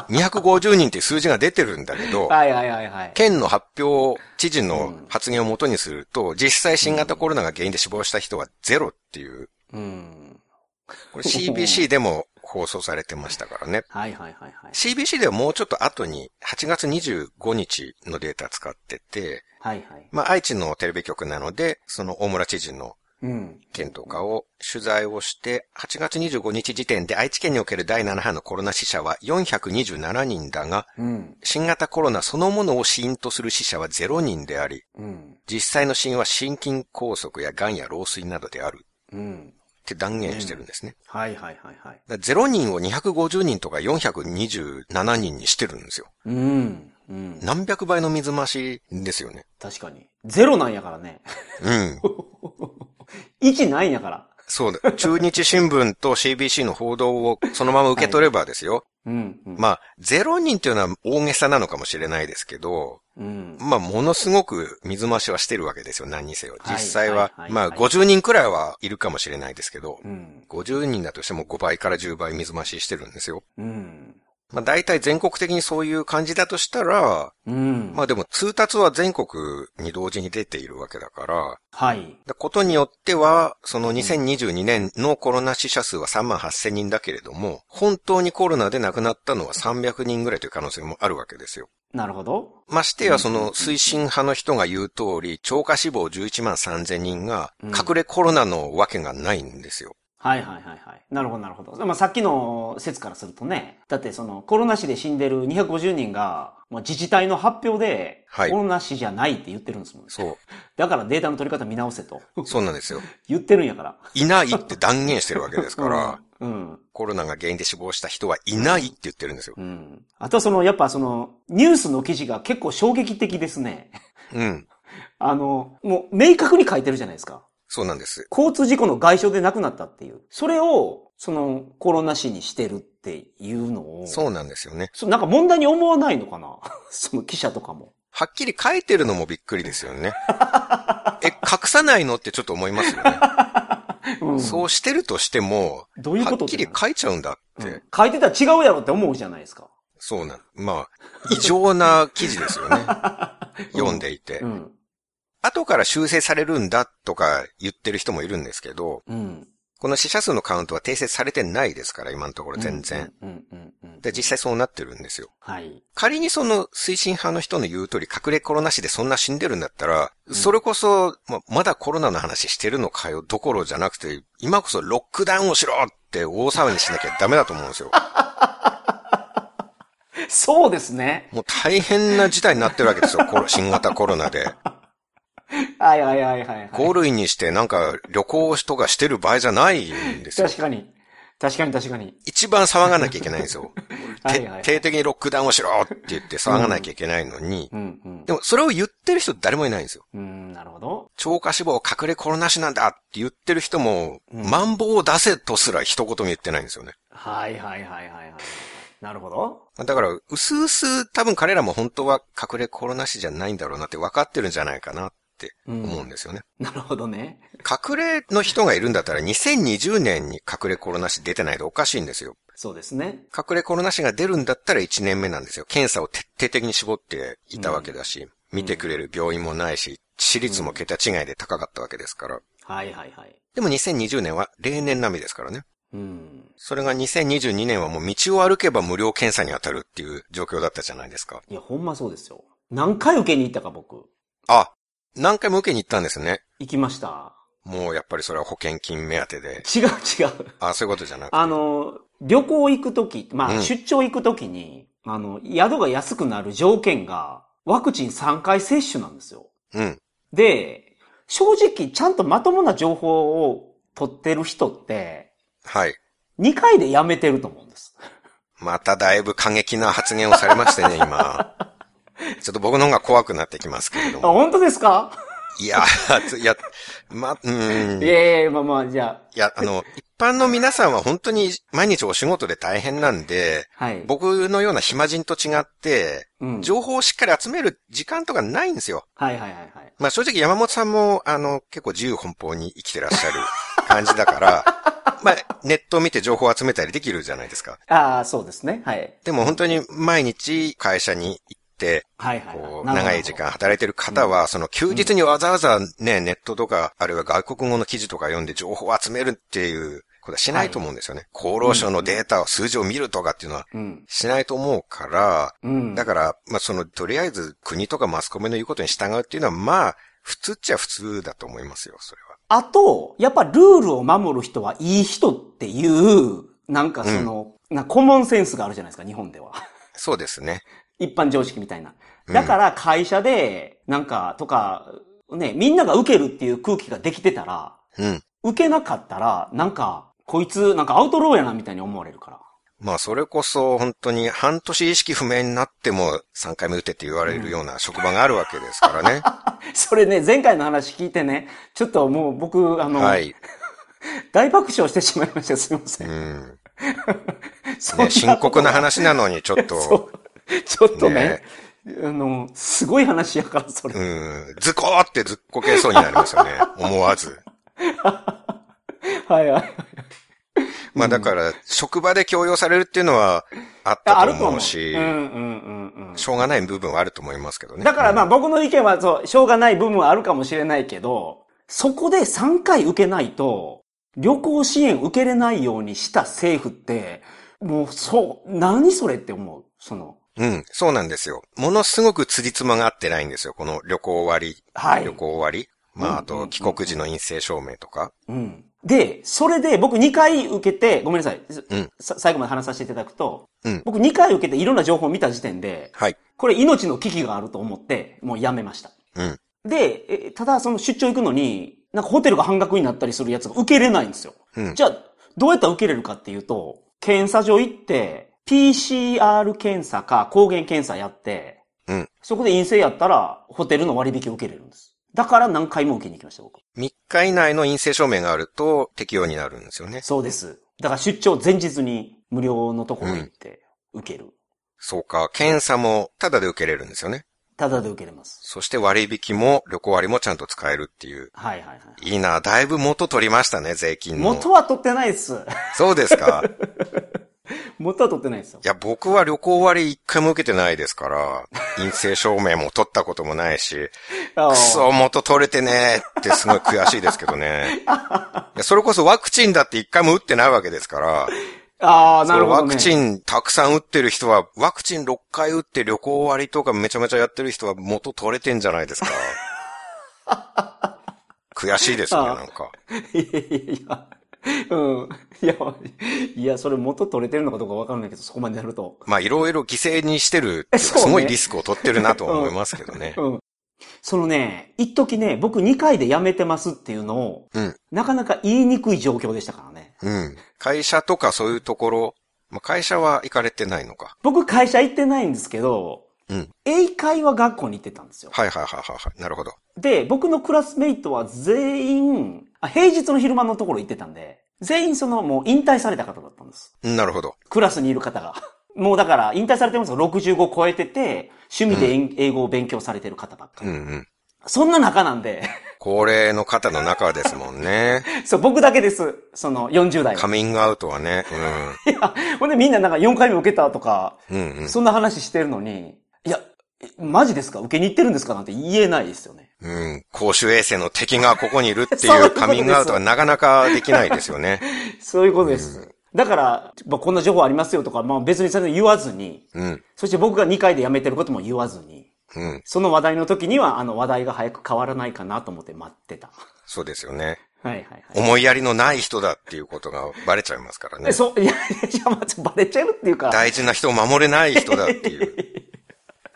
[SPEAKER 1] 250人っていう数字が出てるんだけど、
[SPEAKER 2] はいはいはいはい。
[SPEAKER 1] 県の発表、知事の発言をもとにすると、実際新型コロナが原因で死亡した人はゼロっていう、
[SPEAKER 2] うん。
[SPEAKER 1] これ CBC でも放送されてましたからね。
[SPEAKER 2] はいはいはいはい。
[SPEAKER 1] CBC ではもうちょっと後に8月25日のデータ使ってて、
[SPEAKER 2] はいはい。
[SPEAKER 1] まあ愛知のテレビ局なので、その大村知事の
[SPEAKER 2] うん。
[SPEAKER 1] 件とかを取材をして、8月25日時点で愛知県における第7波のコロナ死者は427人だが、
[SPEAKER 2] うん。
[SPEAKER 1] 新型コロナそのものを死因とする死者は0人であり、
[SPEAKER 2] うん。
[SPEAKER 1] 実際の死因は心筋梗塞や癌や老衰などである
[SPEAKER 2] うん。
[SPEAKER 1] って断言してるんですね。
[SPEAKER 2] はいはいはいはい。
[SPEAKER 1] だ0人を250人とか427人にしてるんですよ。
[SPEAKER 2] うん。うん。
[SPEAKER 1] 何百倍の水増しですよね。
[SPEAKER 2] 確かに。ゼロなんやからね。
[SPEAKER 1] うん。
[SPEAKER 2] 1ないんやから。
[SPEAKER 1] そうだ。中日新聞と CBC の報道をそのまま受け取ればですよ。
[SPEAKER 2] うん。うん。
[SPEAKER 1] まあ、0人っていうのは大げさなのかもしれないですけど、
[SPEAKER 2] うん。
[SPEAKER 1] まあ、ものすごく水増しはしてるわけですよ、何にせよ。
[SPEAKER 2] はい
[SPEAKER 1] 実際は、
[SPEAKER 2] はいはい
[SPEAKER 1] まあ、
[SPEAKER 2] はい
[SPEAKER 1] 50人くらいはいるかもしれないですけど、
[SPEAKER 2] うん。
[SPEAKER 1] 50人だとしても5倍から10倍水増ししてるんですよ。
[SPEAKER 2] うん。
[SPEAKER 1] まあ、大体全国的にそういう感じだとしたら、
[SPEAKER 2] うん。
[SPEAKER 1] まあでも通達は全国に同時に出ているわけだから、
[SPEAKER 2] はい。
[SPEAKER 1] だことによっては、その2022年のコロナ死者数は3万8000人だけれども、本当にコロナで亡くなったのは300人ぐらいという可能性もあるわけですよ。
[SPEAKER 2] なるほど。
[SPEAKER 1] ましてやその推進派の人が言う通り、超過死亡11万3000人が隠れコロナのわけがないんですよ。
[SPEAKER 2] はいはいはいはい。なるほどなるほど。まあさっきの説からするとね、だってそのコロナ死で死んでる250人が、まあ、自治体の発表で、
[SPEAKER 1] はい
[SPEAKER 2] コロナ死じゃないって言ってるんですもんね。
[SPEAKER 1] そ
[SPEAKER 2] だからデータの取り方見直せと。
[SPEAKER 1] う。そうなんですよ。
[SPEAKER 2] 言ってるんやから。
[SPEAKER 1] いないって断言してるわけですから、
[SPEAKER 2] うん。
[SPEAKER 1] コロナが原因で死亡した人はいないって言ってるんですよ。
[SPEAKER 2] うん。あとはその、やっぱその、ニュースの記事が結構衝撃的ですね。
[SPEAKER 1] うん。
[SPEAKER 2] あの、もう明確に書いてるじゃないですか。
[SPEAKER 1] そうなんです。
[SPEAKER 2] 交通事故の外傷で亡くなったっていう。それを、その、コロナ死にしてるっていうのを。
[SPEAKER 1] そうなんですよね。
[SPEAKER 2] そう。なんか問題に思わないのかな？その記者とかも。
[SPEAKER 1] はっきり書いてるのもびっくりですよね。え、隠さないのってちょっと思いますよね。
[SPEAKER 2] うん
[SPEAKER 1] そうしてるとしても、
[SPEAKER 2] どういうこと
[SPEAKER 1] はっきり書いちゃうんだって。
[SPEAKER 2] うん書いてたら違うやろって思うじゃないですか。
[SPEAKER 1] そうなん。まあ、異常な記事ですよね。読んでいて。
[SPEAKER 2] うん。
[SPEAKER 1] 後から修正されるんだとか言ってる人もいるんですけど、
[SPEAKER 2] うん。
[SPEAKER 1] この死者数のカウントは訂正されてないですから、今のところ全然。
[SPEAKER 2] うん。うん。うん。
[SPEAKER 1] で、実際そうなってるんですよ。
[SPEAKER 2] はい。
[SPEAKER 1] 仮にその推進派の人の言う通り隠れコロナ死でそんな死んでるんだったら、それこそ、ま、まだコロナの話してるのかよどころじゃなくて、今こそロックダウンをしろって大騒ぎしなきゃダメだと思うんですよ。
[SPEAKER 2] そうですね。
[SPEAKER 1] もう大変な事態になってるわけですよ。新型コロナで。
[SPEAKER 2] はいはいはいはい、はい。
[SPEAKER 1] 5類にしてなんか旅行とかしてる場合じゃないんですよ。
[SPEAKER 2] 確かに。確かに確かに。
[SPEAKER 1] 一番騒がなきゃいけないんですよ。
[SPEAKER 2] はいはい
[SPEAKER 1] 徹底的にロックダウンをしろって言って騒がなきゃいけないのに、
[SPEAKER 2] うんうん。
[SPEAKER 1] でもそれを言ってる人誰もいないんですよ。
[SPEAKER 2] うん、なるほど。
[SPEAKER 1] 超過死亡隠れコロナ死なんだって言ってる人も、
[SPEAKER 2] うん
[SPEAKER 1] マンボウを出せとすら一言も言ってないんですよね。
[SPEAKER 2] はいはいはいはいはい。なるほど。
[SPEAKER 1] だから、うすうす多分彼らも本当は隠れコロナ死じゃないんだろうなって分かってるんじゃないかなって思うんですよね。
[SPEAKER 2] なるほどね。
[SPEAKER 1] 隠れの人がいるんだったら2020年に隠れコロナ死出てないとおかしいんですよ。
[SPEAKER 2] そうですね。
[SPEAKER 1] 隠れコロナ死が出るんだったら1年目なんですよ。検査を徹底的に絞っていたわけだし、見てくれる病院もないし、致死率も桁違いで高かったわけですから。
[SPEAKER 2] はいはいはい。
[SPEAKER 1] でも2020年は例年並みですからね。
[SPEAKER 2] うん。
[SPEAKER 1] それが2022年はもう道を歩けば無料検査に当たるっていう状況だったじゃないですか。
[SPEAKER 2] いや、ほんまそうですよ。何回受けに行ったか僕。
[SPEAKER 1] あ、何回も受けに行ったんですね。
[SPEAKER 2] 行きました。
[SPEAKER 1] もうやっぱりそれは保険金目当てで。
[SPEAKER 2] 違う違う。
[SPEAKER 1] あ、そういうことじゃなくて。
[SPEAKER 2] あの、旅行行くとき、まあ、
[SPEAKER 1] うん
[SPEAKER 2] 出張行くときに、あの、宿が安くなる条件が、ワクチン3回接種なんですよ。
[SPEAKER 1] うん。
[SPEAKER 2] で、正直、ちゃんとまともな情報を取ってる人って、
[SPEAKER 1] はい。
[SPEAKER 2] 2回でやめてると思うんです。
[SPEAKER 1] まただいぶ過激な発言をされましてね、今。ちょっと僕の方が怖くなってきますけれど
[SPEAKER 2] あ、
[SPEAKER 1] も。
[SPEAKER 2] 本当ですか？
[SPEAKER 1] いや、ついや、ま、うーん。い
[SPEAKER 2] いやいや、まあまあ、じゃ
[SPEAKER 1] や、あの、一般の皆さんは本当に毎日お仕事で大変なんで、
[SPEAKER 2] あ、はい。
[SPEAKER 1] 僕のような暇人と違って、
[SPEAKER 2] うん。
[SPEAKER 1] 情報をしっかり集める時間とかないんですよ。
[SPEAKER 2] はいはいはいはい。
[SPEAKER 1] まあ正直山本さんも、あの、結構自由奔放に生きてらっしゃる 感じだから、まあネットを見て情報を集めたりできるじゃないですか。
[SPEAKER 2] ああ、そうですね。はい。
[SPEAKER 1] でも本当に毎日会社に行。こう、長い時間働いてる方は、その休日にわざわざね、ネットとか、あるいは外国語の記事とか読んで情報を集めるっていうことはしないと思うんですよね。厚労省のデータを、数字を見るとかっていうのは
[SPEAKER 2] うん。
[SPEAKER 1] しないと思うから、
[SPEAKER 2] うん。
[SPEAKER 1] だから、まあその、とりあえず国とかマスコミの言うことに従うっていうのは、まあ、普通っちゃ普通だと思いますよ、それは。
[SPEAKER 2] あと、やっぱルールを守る人はいい人っていう、なんかその、なコモンセンスがあるじゃないですか、日本では。
[SPEAKER 1] そうですね。
[SPEAKER 2] 一般常識みたいな。だから会社で、なんか、とか、ね、みんなが受けるっていう空気ができてたら、
[SPEAKER 1] うん。
[SPEAKER 2] 受けなかったら、なんか、こいつ、なんかアウトローやなみたいに思われるから。
[SPEAKER 1] まあ、それこそ、本当に半年意識不明になっても3回目打てって言われるような職場があるわけですからね。
[SPEAKER 2] それね、前回の話聞いてね、ちょっともう僕、あの、
[SPEAKER 1] はい。
[SPEAKER 2] 大爆笑してしまいました。すいませ。
[SPEAKER 1] うんん。
[SPEAKER 2] そんな
[SPEAKER 1] ね、深刻な話なのに、ちょっと。
[SPEAKER 2] ちょっとね、あの、すごい話やから、それ。
[SPEAKER 1] うん、ズコーってずっこけそうになりますよね。思わず。
[SPEAKER 2] はいはい。
[SPEAKER 1] まあだから、職場で強要されるっていうのはあっ
[SPEAKER 2] あ
[SPEAKER 1] たと
[SPEAKER 2] 思う。
[SPEAKER 1] し
[SPEAKER 2] うん、うんうんうん。
[SPEAKER 1] しょうがない部分はあると思いますけどね。
[SPEAKER 2] だからまあ僕の意見はそう、しょうがない部分はあるかもしれないけど、そこで3回受けないと、旅行支援受けれないようにした政府って、もうそう、何それって思う。その、
[SPEAKER 1] うん、そうなんですよ。ものすごく辻褄が合ってないんですよ。この旅行割、
[SPEAKER 2] はい。
[SPEAKER 1] 旅行割。まあ、あと、帰国時の陰性証明とか。
[SPEAKER 2] うん。で、それで僕2回受けて、ごめんなさい。
[SPEAKER 1] うん
[SPEAKER 2] さ最後まで話させていただくと、
[SPEAKER 1] うん
[SPEAKER 2] 僕2回受けていろんな情報を見た時点で、
[SPEAKER 1] はい。
[SPEAKER 2] これ命の危機があると思って、もうやめました。
[SPEAKER 1] うん。
[SPEAKER 2] で、えただその出張行くのに、なんかホテルが半額になったりするやつが受けれないんですよ。
[SPEAKER 1] うん。
[SPEAKER 2] じゃあ、どうやったら受けれるかっていうと、検査所行って、PCR 検査か抗原検査やって、
[SPEAKER 1] うん
[SPEAKER 2] そこで陰性やったら、ホテルの割引を受けれるんです。だから何回も受けに行きました、僕。
[SPEAKER 1] 3日以内の陰性証明があると適用になるんですよね。
[SPEAKER 2] そうです。だから出張前日に無料のところに行って受ける。
[SPEAKER 1] そうか。検査もタダで受けれるんですよね。
[SPEAKER 2] ただで受けれます。
[SPEAKER 1] そして割引も旅行割もちゃんと使えるっていう。
[SPEAKER 2] はいはいはい。
[SPEAKER 1] いいな。だいぶ元取りましたね、税金の。
[SPEAKER 2] 元は取ってないです。
[SPEAKER 1] そうですか
[SPEAKER 2] 元は取ってないですよ
[SPEAKER 1] い。や、僕は旅行割一回も受けてないですから、陰性証明も取ったこともないし、くそ、元取れてねーってすごい悔しいですけどね。いやそれこそワクチンだって一回も打ってないわけですから、
[SPEAKER 2] ああ、なるほど、ね。
[SPEAKER 1] ワクチンたくさん打ってる人は、ワクチン6回打って旅行割とかめちゃめちゃやってる人は元取れてんじゃないですか。悔しいですよね、なんか。
[SPEAKER 2] いやいやいや。うん。いや、いや、それ元取れてるのかどうかわかんないけど、そこまでやると。
[SPEAKER 1] まあ、いろいろ犠牲にしてるっていうか
[SPEAKER 2] そうね
[SPEAKER 1] すごいリスクを取ってるなとは思いますけどね。
[SPEAKER 2] うん。そのね、一時ね、僕2回で辞めてますっていうのを、
[SPEAKER 1] うん。
[SPEAKER 2] なかなか言いにくい状況でしたからね。
[SPEAKER 1] うん。会社とかそういうところ、まあ、会社は行かれてないのか。
[SPEAKER 2] 僕会社行ってないんですけど、
[SPEAKER 1] うん。
[SPEAKER 2] 英会話学校に行ってたんですよ。
[SPEAKER 1] はいはいはいはいはい。なるほど。
[SPEAKER 2] で、僕のクラスメイトは全員、あ平日の昼間のところ行ってたんで、全員そのもう引退された方だったんです。
[SPEAKER 1] うんなるほど。
[SPEAKER 2] クラスにいる方が。もうだから引退されてますよ。65超えてて、趣味で英英語を勉強されてる方ばっかり。
[SPEAKER 1] うんうん。
[SPEAKER 2] そんな中なんで、
[SPEAKER 1] 高齢の方の中ですもんね。
[SPEAKER 2] そう、僕だけです。その40代は。
[SPEAKER 1] カミングアウトはね。
[SPEAKER 2] いや、ほんでみんななんか4回目受けたとか、
[SPEAKER 1] うん。うんうん。
[SPEAKER 2] そんな話してるのに、いや、えマジですか？受けに行ってるんですか？なんて言えないですよね。
[SPEAKER 1] うん。公衆衛生の敵がここにいるって
[SPEAKER 2] いう
[SPEAKER 1] カミングアウトはなかなかできないですよね。
[SPEAKER 2] そういうことです。だから、まあ、こんな情報ありますよとか、まあ別にそれ言わずに、
[SPEAKER 1] うん。
[SPEAKER 2] そして僕が2回で辞めてることも言わずに、
[SPEAKER 1] うん。
[SPEAKER 2] その話題の時には、あの話題が早く変わらないかなと思って待ってた。
[SPEAKER 1] そうですよね。
[SPEAKER 2] はいはいはい。
[SPEAKER 1] 思いやりのない人だっていうことがバレちゃいますからね
[SPEAKER 2] え。そう、いや、いや、まずバレちゃうっていうか、
[SPEAKER 1] 大事な人を守れない人だっていう。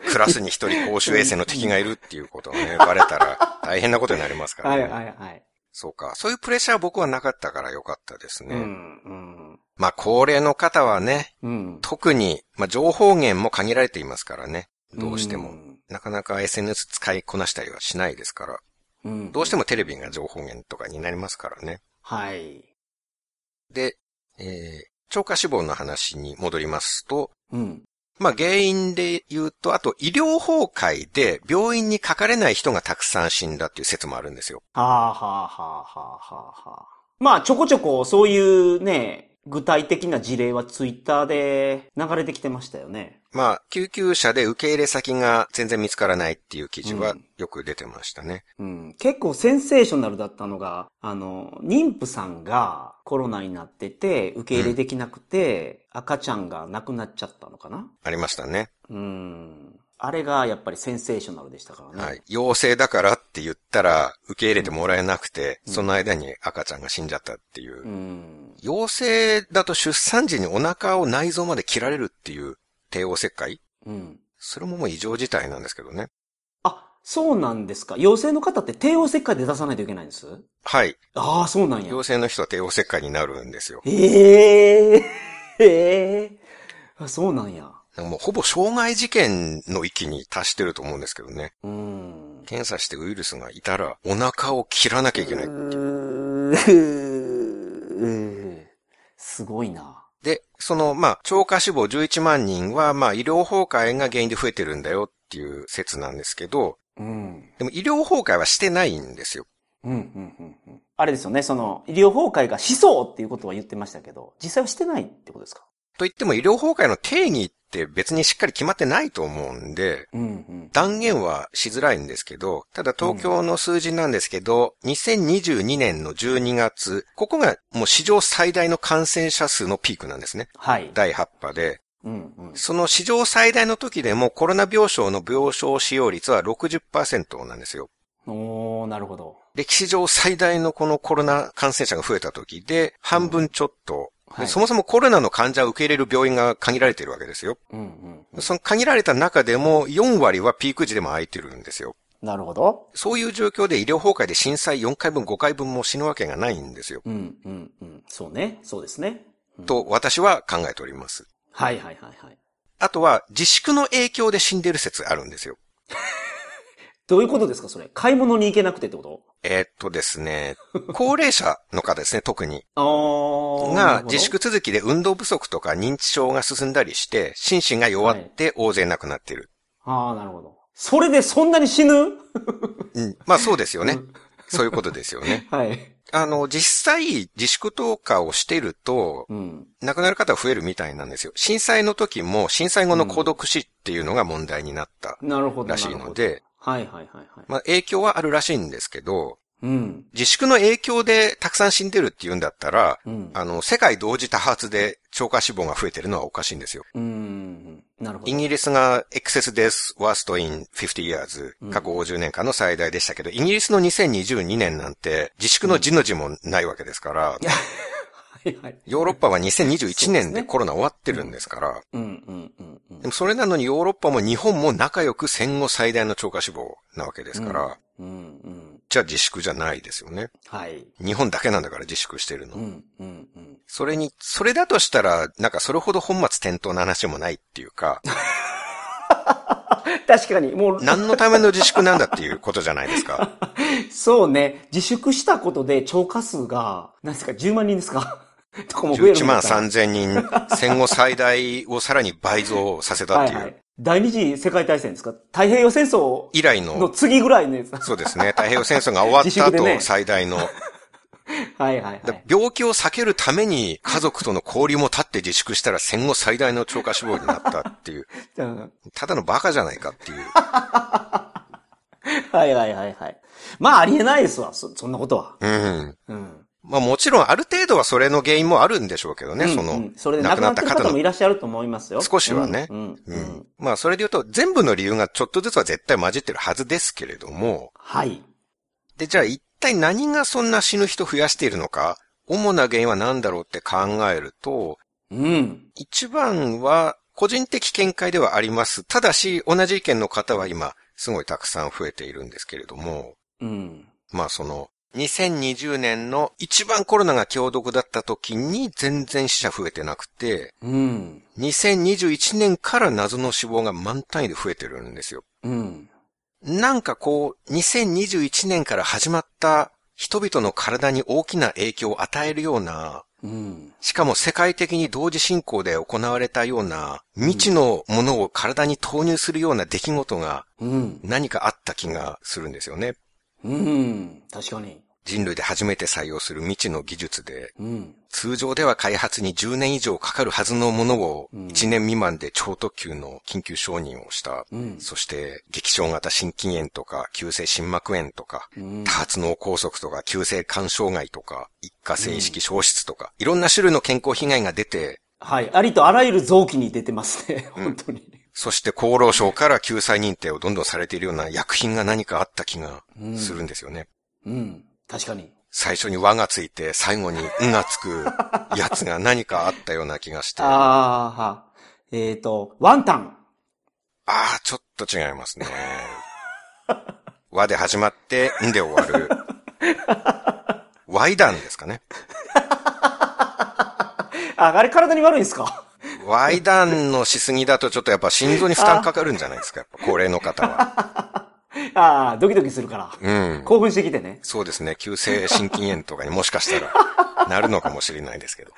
[SPEAKER 1] クラスに一人公衆衛生の敵がいるっていうことがね、バレたら大変なことになりますからね。
[SPEAKER 2] はいはいはい。
[SPEAKER 1] そうか。そういうプレッシャーは僕はなかったからよかったですね。
[SPEAKER 2] うん、うん、
[SPEAKER 1] まあ、高齢の方はね、
[SPEAKER 2] うん。
[SPEAKER 1] 特に、まあ、情報源も限られていますからね。どうしても。
[SPEAKER 2] うん
[SPEAKER 1] なかなか SNS 使いこなしたりはしないですから。
[SPEAKER 2] うん。
[SPEAKER 1] どうしてもテレビが情報源とかになりますからね。
[SPEAKER 2] はい。
[SPEAKER 1] で、えー、超過死亡の話に戻りますと、
[SPEAKER 2] うん。
[SPEAKER 1] まあ原因で言うと、あと医療崩壊で病院にかかれない人がたくさん死んだっていう説もあるんですよ。
[SPEAKER 2] はあ、はあ、はあ、はあ、はあ、は。まあ、ちょこちょこ、そういうね、具体的な事例はツイッターで流れてきてましたよね。
[SPEAKER 1] まあ、救急車で受け入れ先が全然見つからないっていう記事は
[SPEAKER 2] うん
[SPEAKER 1] よく出てましたね。
[SPEAKER 2] うん。結構センセーショナルだったのが、あの、妊婦さんがコロナになってて、受け入れできなくて、赤ちゃんが亡くなっちゃったのかな？
[SPEAKER 1] ありましたね。
[SPEAKER 2] うん。あれがやっぱりセンセーショナルでしたからね。
[SPEAKER 1] はい。陽性だからって言ったら受け入れてもらえなくて、その間に赤ちゃんが死んじゃったっていう。
[SPEAKER 2] うん。
[SPEAKER 1] 陽性だと出産時にお腹を内臓まで切られるっていう帝王切開？
[SPEAKER 2] うん。
[SPEAKER 1] それももう異常事態なんですけどね。
[SPEAKER 2] あ、そうなんですか？陽性の方って帝王切開で出さないといけないんです？
[SPEAKER 1] はい。
[SPEAKER 2] ああ、そうなんや。
[SPEAKER 1] 陽性の人は帝王切開になるんですよ。
[SPEAKER 2] ええええあ、そうなんや。
[SPEAKER 1] もうほぼ傷害事件の域に達してると思うんですけどね。
[SPEAKER 2] うん。
[SPEAKER 1] 検査してウイルスがいたらお腹を切らなきゃいけない。
[SPEAKER 2] すごいな。
[SPEAKER 1] で、その、まあ、超過死亡11万人は、まあ、医療崩壊が原因で増えてるんだよっていう説なんですけど、
[SPEAKER 2] うん。
[SPEAKER 1] でも医療崩壊はしてないんですよ。
[SPEAKER 2] うん、うん、うん。うんあれですよね、その、医療崩壊がしそうっていうことは言ってましたけど、実際はしてないってことですか？
[SPEAKER 1] と言っても医療崩壊の定義って別にしっかり決まってないと思うんで、
[SPEAKER 2] うん、うん。
[SPEAKER 1] 断言はしづらいんですけど、ただ東京の数字なんですけど、2022年の12月、ここがもう史上最大の感染者数のピークなんですね。
[SPEAKER 2] はい。
[SPEAKER 1] 第8波で。
[SPEAKER 2] うん、うん。
[SPEAKER 1] その史上最大の時でもコロナ病床の病床使用率は60%なんですよ。
[SPEAKER 2] おー、なるほど。
[SPEAKER 1] 歴史上最大のこのコロナ感染者が増えた時で、半分ちょっと、
[SPEAKER 2] はい
[SPEAKER 1] でそもそもコロナの患者を受け入れる病院が限られているわけですよ。
[SPEAKER 2] うん、うんうん。
[SPEAKER 1] その限られた中でも4割はピーク時でも空いてるんですよ。
[SPEAKER 2] なるほど。
[SPEAKER 1] そういう状況で医療崩壊で震災4回分5回分も死ぬわけがないんですよ。
[SPEAKER 2] うん、うん、うん。そうね。そうですね。
[SPEAKER 1] と私は考えております。
[SPEAKER 2] はい、はい、はい、はい。
[SPEAKER 1] あとは自粛の影響で死んでる説あるんですよ。
[SPEAKER 2] どういうことですか、それ？買い物に行けなくてってこと？
[SPEAKER 1] えーっとですね、高齢者の方ですね、特に。が自。粛続きで運動不足とか認知症が進んだりして、心身が弱って大勢亡くなってる。
[SPEAKER 2] あー、なるほど。それでそんなに死ぬ？
[SPEAKER 1] うん。まあそうですよね。そういうことですよね。
[SPEAKER 2] はい。
[SPEAKER 1] あの、実際自粛投下をしてると、
[SPEAKER 2] うん。
[SPEAKER 1] 亡くなる方は増えるみたいなんですよ。震災の時も震災後の孤独死っていうのが問題になった
[SPEAKER 2] なるほど。
[SPEAKER 1] らしいので、
[SPEAKER 2] はいはいはいはい。
[SPEAKER 1] まあ影響はあるらしいんですけど、
[SPEAKER 2] うん。
[SPEAKER 1] 自粛の影響でたくさん死んでるって言うんだったら、
[SPEAKER 2] うん。
[SPEAKER 1] あの、世界同時多発で超過死亡が増えてるのはおかしいんですよ。
[SPEAKER 2] うん。なるほど。
[SPEAKER 1] イギリスが excess death worst in 50 years
[SPEAKER 2] うん
[SPEAKER 1] 過去50年間の最大でしたけど、イギリスの2022年なんて自粛の字の字もないわけですから、
[SPEAKER 2] はいはい。
[SPEAKER 1] ヨーロッパは2021
[SPEAKER 2] そうです
[SPEAKER 1] 年
[SPEAKER 2] ね
[SPEAKER 1] でコロナ終わってるんですから、
[SPEAKER 2] うんうんうんうん
[SPEAKER 1] でもそれなのにヨーロッパも日本も仲良く戦後最大の超過死亡なわけですから、
[SPEAKER 2] うんうん。
[SPEAKER 1] じゃあ自粛じゃないですよね。
[SPEAKER 2] はい。
[SPEAKER 1] 日本だけなんだから自粛してるの。
[SPEAKER 2] うんうんうん。
[SPEAKER 1] それに、それだとしたら、なんかそれほど本末転倒な話もないっていうか、
[SPEAKER 2] 確かに、もう、
[SPEAKER 1] 何のための自粛なんだっていうことじゃないですか。
[SPEAKER 2] そうね、自粛したことで超過数が、何ですか、10万人ですか とかも増える
[SPEAKER 1] 11万
[SPEAKER 2] んですか
[SPEAKER 1] 3000人、戦後最大をさらに倍増させたっていう、
[SPEAKER 2] はいはい。第二次世界大戦ですか？太平洋戦争
[SPEAKER 1] 以来
[SPEAKER 2] の
[SPEAKER 1] の、
[SPEAKER 2] 次ぐらいのやつ。
[SPEAKER 1] そうですね、太平洋戦争が終わった
[SPEAKER 2] 自粛でね
[SPEAKER 1] 後、最大の、
[SPEAKER 2] はいはいは
[SPEAKER 1] だ
[SPEAKER 2] い。
[SPEAKER 1] 病気を避けるために家族との交流も立って自粛したら戦後最大の超過死亡になったっていう、
[SPEAKER 2] うん
[SPEAKER 1] ただのバカじゃないかっていう。
[SPEAKER 2] はいはいはいはい。まあありえないですわ、そ、そんなことは。
[SPEAKER 1] うん。
[SPEAKER 2] うん。
[SPEAKER 1] まあもちろんある程度はそれの原因もあるんでしょうけどね、その、
[SPEAKER 2] うんうんそれで亡くなってる方もいらっしゃると思いますよ。
[SPEAKER 1] 少しはね
[SPEAKER 2] うん。うん。
[SPEAKER 1] う
[SPEAKER 2] うんん。
[SPEAKER 1] まあそれで言うと全部の理由がちょっとずつは絶対混じってるはずですけれども、
[SPEAKER 2] はい。
[SPEAKER 1] で、じゃあ一体何がそんな死ぬ人増やしているのか、主な原因は何だろうって考えると、
[SPEAKER 2] うん。
[SPEAKER 1] 一番は個人的見解ではあります。ただし、同じ意見の方は今、すごいたくさん増えているんですけれども、
[SPEAKER 2] うん。
[SPEAKER 1] まあその、2020年の一番コロナが強毒だった時に全然死者増えてなくて、
[SPEAKER 2] うん。
[SPEAKER 1] 2021年から謎の死亡が満単位で増えてるんですよ。
[SPEAKER 2] うん。
[SPEAKER 1] なんかこう、2021年から始まった人々の体に大きな影響を与えるような、
[SPEAKER 2] うん。
[SPEAKER 1] しかも世界的に同時進行で行われたような未知のものを体に投入するような出来事が
[SPEAKER 2] うん。
[SPEAKER 1] 何かあった気がするんですよね。
[SPEAKER 2] うん。確かに。
[SPEAKER 1] 人類で初めて採用する未知の技術で、
[SPEAKER 2] うん。
[SPEAKER 1] 通常では開発に10年以上かかるはずのものを
[SPEAKER 2] うん
[SPEAKER 1] 1年未満で超特急の緊急承認をした。
[SPEAKER 2] うん。
[SPEAKER 1] そして、激症型心筋炎とか、急性心膜炎とか、
[SPEAKER 2] うん
[SPEAKER 1] 多発脳梗塞とか、急性肝障害とか、一過性意識消失とか、いろんな種類の健康被害が出て、
[SPEAKER 2] はい。ありとあらゆる臓器に出てますね。本当に。
[SPEAKER 1] そして厚労省から救済認定をどんどんされているような薬品が何かあった気がするんですよね。
[SPEAKER 2] うん。確かに。
[SPEAKER 1] 最初に和がついて、最後にんがつくやつが何かあったような気がして。あ
[SPEAKER 2] ああ、は。えっ、と、ワンタン。
[SPEAKER 1] あー、ちょっと違いますね。和で始まって、んで終わる。ワイダンですかね。
[SPEAKER 2] あ、あれ体に悪いんですか？
[SPEAKER 1] ワイダンのしすぎだとちょっとやっぱ心臓に負担かかるんじゃないですか、やっぱ高齢の方は。
[SPEAKER 2] ああ、ドキドキするから。
[SPEAKER 1] うん。
[SPEAKER 2] 興奮してきてね。
[SPEAKER 1] そうですね。急性心筋炎とかにもしかしたら なるのかもしれないですけど。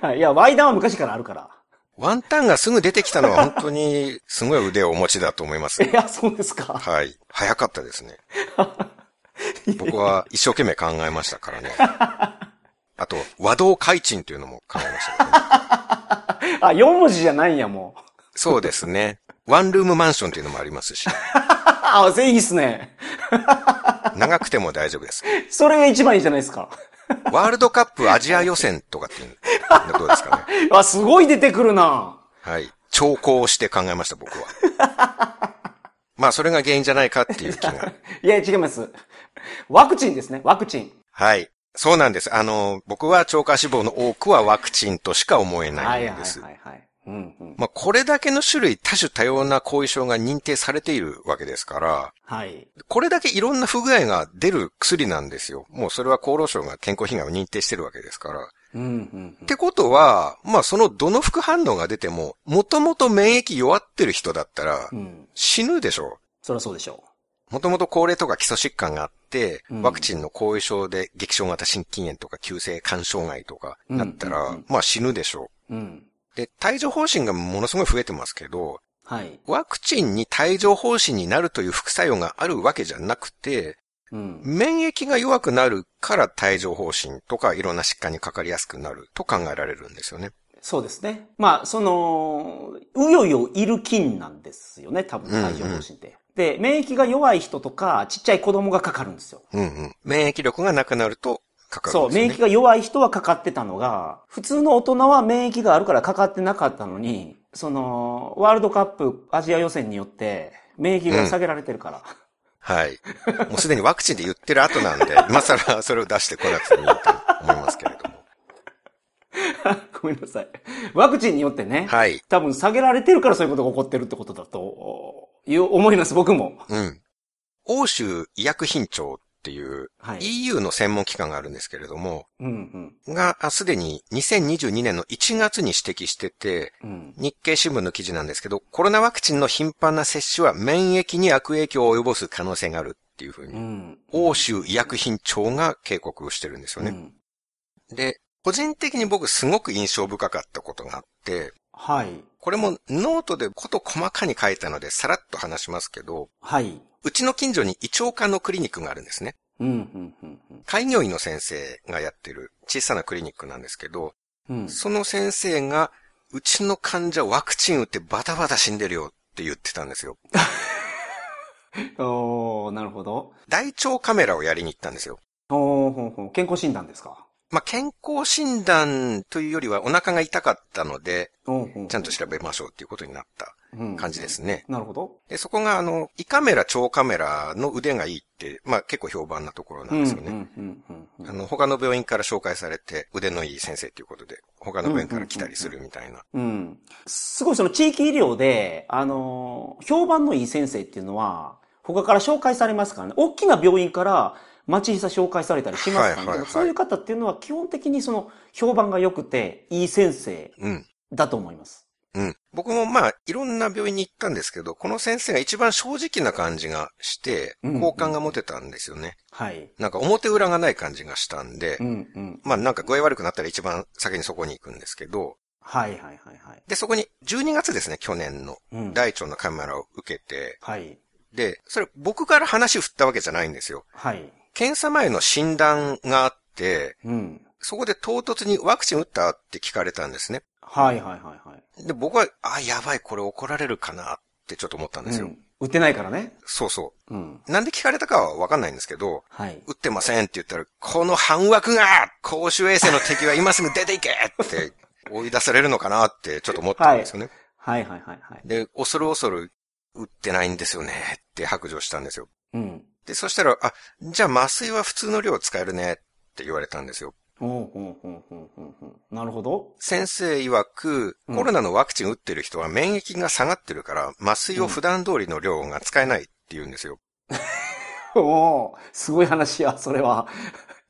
[SPEAKER 2] はい。いや、ワイダンは昔からあるから。
[SPEAKER 1] ワンタンがすぐ出てきたのは本当にすごい腕をお持ちだと思います。
[SPEAKER 2] いや、そうですか。
[SPEAKER 1] はい。早かったですね。僕は一生懸命考えましたからね。あと、和道開鎮っていうのも考えましたね。
[SPEAKER 2] あ、4文字じゃないんや、もう。
[SPEAKER 1] そうですね。ワンルームマンションっていうのもありますし、
[SPEAKER 2] あ、それいいっすね。
[SPEAKER 1] 長くても大丈夫です。
[SPEAKER 2] それが一番いいじゃないですか。
[SPEAKER 1] ワールドカップアジア予選とかっていうのどうですかね。
[SPEAKER 2] あ、すごい出てくるな。
[SPEAKER 1] はい。調校して考えました、僕は。まあ、それが原因じゃないかっていう気が。
[SPEAKER 2] いや、違います。ワクチンですね、ワクチン。
[SPEAKER 1] はい。そうなんです。あの、僕は超過死亡の多くはワクチンとしか思え
[SPEAKER 2] は
[SPEAKER 1] ないい
[SPEAKER 2] はい
[SPEAKER 1] んです。
[SPEAKER 2] はいはい。うんうん。
[SPEAKER 1] まあ、これだけの種類、多種多様な後遺症が認定されているわけですから、
[SPEAKER 2] はい。
[SPEAKER 1] これだけいろんな不具合が出る薬なんですよ。もうそれは厚労省が健康被害を認定してるわけですから。
[SPEAKER 2] うんうん
[SPEAKER 1] ってことは、まあそのどの副反応が出ても、もともと免疫弱ってる人だったら
[SPEAKER 2] うん。うん。
[SPEAKER 1] 死ぬでしょ
[SPEAKER 2] そりゃそうでしょ
[SPEAKER 1] もともと高齢とか基礎疾患があって、
[SPEAKER 2] うん
[SPEAKER 1] ワクチンの後遺症で激症型心筋炎とか急性肝障害とかなったら、
[SPEAKER 2] うんうんうん
[SPEAKER 1] まあ死ぬでしょ
[SPEAKER 2] う。うん。
[SPEAKER 1] う。で、帯状疱疹がものすごい増えてますけど、
[SPEAKER 2] はい。
[SPEAKER 1] ワクチンに帯状疱疹になるという副作用があるわけじゃなくて、
[SPEAKER 2] うん。
[SPEAKER 1] 免疫が弱くなるから帯状疱疹とかいろんな疾患にかかりやすくなると考えられるんですよね。
[SPEAKER 2] そうですね。まあ、その、うよいよいる菌なんですよね、多分、
[SPEAKER 1] うんうん
[SPEAKER 2] 帯状疱疹って。で、免疫が弱い人とか、ちっちゃい子供がかかるんですよ。
[SPEAKER 1] うんうん。免疫力がなくなるとかかる
[SPEAKER 2] そう、
[SPEAKER 1] んですよね。
[SPEAKER 2] 免疫が弱い人はかかってたのが、普通の大人は免疫があるからかかってなかったのに、その、ワールドカップアジア予選によって、免疫が下げられてるから。
[SPEAKER 1] はい。もうすでにワクチンで言ってる後なんで、今更それを出してこなくてもいいと思いますけれども。
[SPEAKER 2] ごめんなさい。ワクチンによってね、
[SPEAKER 1] はい。
[SPEAKER 2] 多分下げられてるからそういうことが起こってるってことだと、いう思います、僕も。
[SPEAKER 1] うん。欧州医薬品庁っていう
[SPEAKER 2] はい。
[SPEAKER 1] EU の専門機関があるんですけれども、
[SPEAKER 2] うん、うん、
[SPEAKER 1] が、あすでに2022年の1月に指摘してて、
[SPEAKER 2] うん。
[SPEAKER 1] 日経新聞の記事なんですけど、コロナワクチンの頻繁な接種は免疫に悪影響を及ぼす可能性があるっていうふう
[SPEAKER 2] う
[SPEAKER 1] に、
[SPEAKER 2] ん。
[SPEAKER 1] 欧州医薬品庁が警告をしてるんですよね。
[SPEAKER 2] うん
[SPEAKER 1] で、個人的に僕すごく印象深かったことがあって、
[SPEAKER 2] はい。
[SPEAKER 1] これもノートでこと細かに書いたのでさらっと話しますけど、
[SPEAKER 2] はい。
[SPEAKER 1] うちの近所に胃腸科のクリニックがあるんですね。
[SPEAKER 2] うん、うん、うんうん。
[SPEAKER 1] 開業医の先生がやってる小さなクリニックなんですけど、
[SPEAKER 2] うん。
[SPEAKER 1] その先生が、うちの患者ワクチン打ってバタバタ死んでるよって言ってたんですよ。
[SPEAKER 2] おー、なるほど。
[SPEAKER 1] 大腸カメラをやりに行ったんですよ。
[SPEAKER 2] おーほんほん健康診断ですか？
[SPEAKER 1] まあ、健康診断というよりはお腹が痛かったので、ちゃんと調べましょうっていうことになった
[SPEAKER 2] うん
[SPEAKER 1] 感じですね。
[SPEAKER 2] なるほど。
[SPEAKER 1] で、そこがあの、胃カメラ、腸カメラの腕がいいって、まあ結構評判なところなんですよね。あの、他の病院から紹介されて腕のいい先生っていうことで、他の病院から来たりするみたいな。
[SPEAKER 2] うん。すごいその地域医療で、あのー、評判のいい先生っていうのは、他から紹介されますからね。大きな病院から町久紹介されたりしますからね。
[SPEAKER 1] はいはいはい
[SPEAKER 2] そういう方っていうのは基本的にその評判が良くて、いい先生
[SPEAKER 1] うん。
[SPEAKER 2] だと思います。
[SPEAKER 1] うん。僕もまあ、いろんな病院に行ったんですけど、この先生が一番正直な感じがして、
[SPEAKER 2] うん
[SPEAKER 1] 好感が持てたんですよね。
[SPEAKER 2] はい。
[SPEAKER 1] なんか表裏がない感じがしたんで
[SPEAKER 2] う、んうん。
[SPEAKER 1] まあなんか具合悪くなったら一番先にそこに行くんですけど、
[SPEAKER 2] はいはいはいはい。
[SPEAKER 1] で、そこに12月ですね、去年の
[SPEAKER 2] うん。
[SPEAKER 1] 大腸のカメラを受けて、
[SPEAKER 2] はい。
[SPEAKER 1] で、それ僕から話振ったわけじゃないんですよ。
[SPEAKER 2] はい。
[SPEAKER 1] 検査前の診断があって、
[SPEAKER 2] うん。
[SPEAKER 1] そこで唐突にワクチン打ったって聞かれたんですね。
[SPEAKER 2] はいはいはいはい。
[SPEAKER 1] で、僕は、あ、やばい、これ怒られるかなってちょっと思ったんですよ。
[SPEAKER 2] うん。売ってないからね。
[SPEAKER 1] そうそ
[SPEAKER 2] うん。
[SPEAKER 1] う。なんで聞かれたかはわかんないんですけど、
[SPEAKER 2] はい。
[SPEAKER 1] 打ってませんって言ったら、この半枠が公衆衛生の敵は今すぐ出ていけって 追い出されるのかなってちょっと思ったんですよね。
[SPEAKER 2] はいはいはいはい。
[SPEAKER 1] で、恐る恐る打ってないんですよねって白状したんですよ。
[SPEAKER 2] うん。
[SPEAKER 1] で、そしたら、あ、じゃあ麻酔は普通の量使えるねって言われたんですよ。
[SPEAKER 2] なるほど。
[SPEAKER 1] 先生曰く、
[SPEAKER 2] うん
[SPEAKER 1] コロナのワクチン打ってる人は免疫が下がってるから、麻酔を普段通りの量が使えないって言うんですよ。
[SPEAKER 2] おーすごい話や、それは。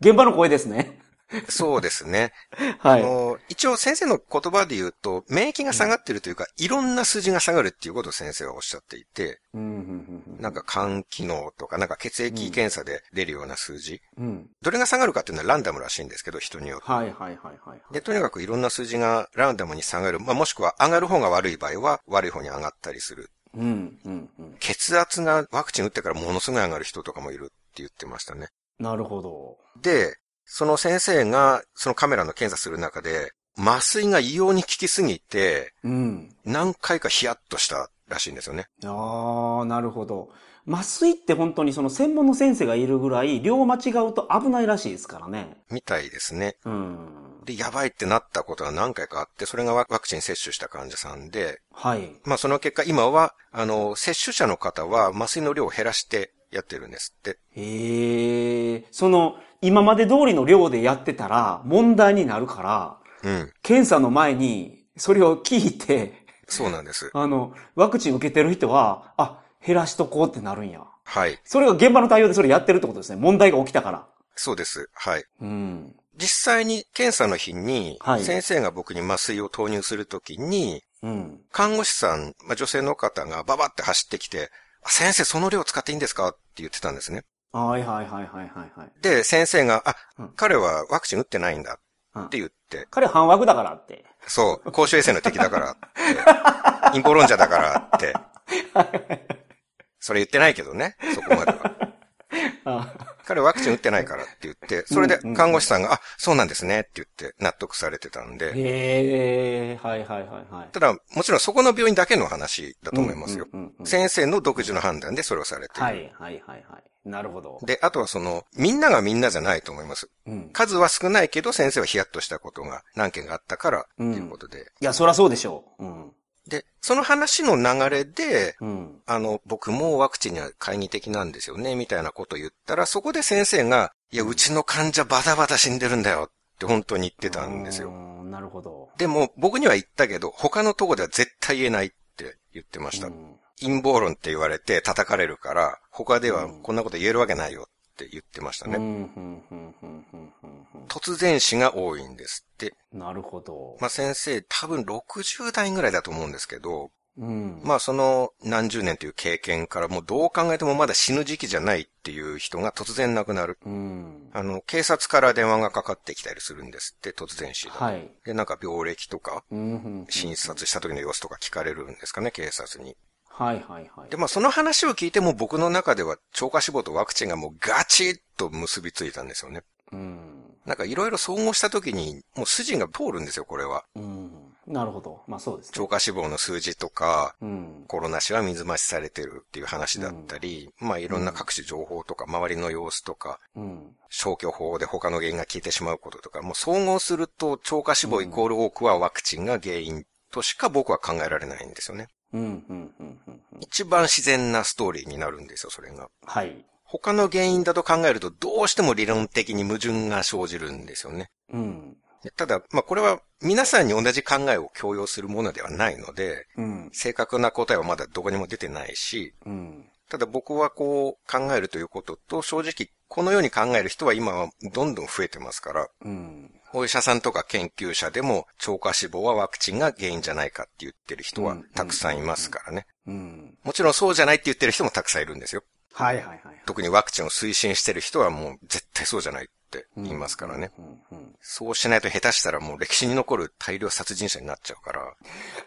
[SPEAKER 2] 現場の声ですね。
[SPEAKER 1] そうですね。
[SPEAKER 2] はい。
[SPEAKER 1] あの一応先生の言葉で言うと、免疫が下がってるというか、いろんな数字が下がるっていうことを先生はおっしゃっていて、なんか肝機能とか、なんか血液検査で出るような数字。
[SPEAKER 2] うん。
[SPEAKER 1] どれが下がるかっていうのはランダムらしいんですけど、人によって。
[SPEAKER 2] はいはいはいはい。
[SPEAKER 1] で、とにかくいろんな数字がランダムに下がる。まあ、もしくは上がる方が悪い場合は悪い方に上がったりする。
[SPEAKER 2] うんうんうん。
[SPEAKER 1] 血圧がワクチン打ってからものすごい上がる人とかもいるって言ってましたね。
[SPEAKER 2] なるほど。
[SPEAKER 1] で、その先生がそのカメラの検査する中で、麻酔が異様に効きすぎて、
[SPEAKER 2] うん。
[SPEAKER 1] 何回かヒヤッとしたらしいんですよね。
[SPEAKER 2] ああ、なるほど。麻酔って本当にその専門の先生がいるぐらい、量間違うと危ないらしいですからね。
[SPEAKER 1] みたいですね。
[SPEAKER 2] うん。
[SPEAKER 1] で、やばいってなったことが何回かあって、それがワクチン接種した患者さんで、
[SPEAKER 2] はい。
[SPEAKER 1] まあその結果今は、あの、接種者の方は麻酔の量を減らしてやってるんですって。
[SPEAKER 2] へえ、その、今まで通りの量でやってたら問題になるから、
[SPEAKER 1] うん。
[SPEAKER 2] 検査の前にそれを聞いて、
[SPEAKER 1] そうなんです。
[SPEAKER 2] あの、ワクチン受けてる人は、あ、減らしとこうってなるんや。
[SPEAKER 1] はい。
[SPEAKER 2] それが現場の対応でそれやってるってことですね。問題が起きたから。
[SPEAKER 1] そうです。はい。
[SPEAKER 2] うん。
[SPEAKER 1] 実際に検査の日に
[SPEAKER 2] は、い
[SPEAKER 1] 先生が僕に麻酔を投入するときに、
[SPEAKER 2] うん。
[SPEAKER 1] 看護師さん、まあ、女性の方がババって走ってきて、あ先生その量使っていいんですか？って言ってたんですね。
[SPEAKER 2] はいはいはいはいはいはい。
[SPEAKER 1] で、先生が、あ、
[SPEAKER 2] うん。
[SPEAKER 1] 彼はワクチン打ってないんだ
[SPEAKER 2] うん。
[SPEAKER 1] って言って、
[SPEAKER 2] 彼半枠だからって。
[SPEAKER 1] そう、公衆衛生の敵だからって、陰謀論者だからって、それ言ってないけどね、そこまでは。
[SPEAKER 2] あ
[SPEAKER 1] 彼ワクチン打ってないからって言って、それで看護師さんが、あ、そうなんですねって言って納得されてたんで、
[SPEAKER 2] へえ、はいはいはいはい。
[SPEAKER 1] ただ、もちろんそこの病院だけの話だと思いますよ。
[SPEAKER 2] うんうんうんうん
[SPEAKER 1] 先生の独自の判断でそれをされてる。
[SPEAKER 2] はいはいはいはい。なるほど。
[SPEAKER 1] で、あとはその、みんながみんなじゃないと思います。
[SPEAKER 2] うん。
[SPEAKER 1] 数は少ないけど先生はヒヤッとしたことが何件があったから、っていうことで。
[SPEAKER 2] いや、そらそうでしょう。うん。
[SPEAKER 1] で、その話の流れで、
[SPEAKER 2] うん。
[SPEAKER 1] あの、僕もワクチンには懐疑的なんですよね、みたいなことを言ったら、そこで先生が、いや、うちの患者バタバタ死んでるんだよって本当に言ってたんですよ。
[SPEAKER 2] よ。なるほど。
[SPEAKER 1] でも、僕には言ったけど、他のとこでは絶対言えないって言ってました。
[SPEAKER 2] うん
[SPEAKER 1] 陰謀論って言われて叩かれるから、他ではこんなこと言えるわけないよって言ってましたね。突然死が多いんです。
[SPEAKER 2] なるほど。
[SPEAKER 1] まあ、先生多分60代ぐらいだと思うんですけど、
[SPEAKER 2] うん。
[SPEAKER 1] まあその何十年という経験からもうどう考えてもまだ死ぬ時期じゃないっていう人が突然亡くなる。
[SPEAKER 2] うん。
[SPEAKER 1] あの、警察から電話がかかってきたりするんですって、突然死だと。
[SPEAKER 2] はい。
[SPEAKER 1] で、なんか病歴とか。診察した時の様子とか聞かれるんですかね、警察に。
[SPEAKER 2] はいはいはい。
[SPEAKER 1] で、まあその話を聞いても僕の中では超過死亡とワクチンがもうガチッと結びついたんですよね。
[SPEAKER 2] うん。
[SPEAKER 1] なんかいろいろ総合した時にもう筋が通るんですよ、これは。
[SPEAKER 2] うん。なるほど。まあそうですね。
[SPEAKER 1] 超過死亡の数字とか、
[SPEAKER 2] うん。
[SPEAKER 1] コロナ死は水増しされてるっていう話だったり、まあいろんな各種情報とか、周りの様子とか、
[SPEAKER 2] うん。
[SPEAKER 1] 消去法で他の原因が消えてしまうこととか、もう総合すると超過死亡イコール多くはワクチンが原因としか僕は考えられないんですよね。
[SPEAKER 2] うん、うん、うん、うん。うん
[SPEAKER 1] 一番自然なストーリーになるんですよ、それが。
[SPEAKER 2] はい。
[SPEAKER 1] 他の原因だと考えるとどうしても理論的に矛盾が生じるんですよね。
[SPEAKER 2] うん。
[SPEAKER 1] でただ、まあこれは皆さんに同じ考えを強要するものではないので、
[SPEAKER 2] うん。
[SPEAKER 1] 正確な答えはまだどこにも出てないし、
[SPEAKER 2] うん。
[SPEAKER 1] ただ僕はこう考えるということと、正直このように考える人は今はどんどん増えてますから、
[SPEAKER 2] うん。
[SPEAKER 1] お医者さんとか研究者でも超過死亡はワクチンが原因じゃないかって言ってる人はたくさんいますからね。
[SPEAKER 2] うん。
[SPEAKER 1] もちろんそうじゃないって言ってる人もたくさんいるんですよ。
[SPEAKER 2] はいはいはい。
[SPEAKER 1] 特にワクチンを推進してる人はもう絶対そうじゃないって言いますからね。そうしないと下手したらもう歴史に残る大量殺人者になっちゃうから。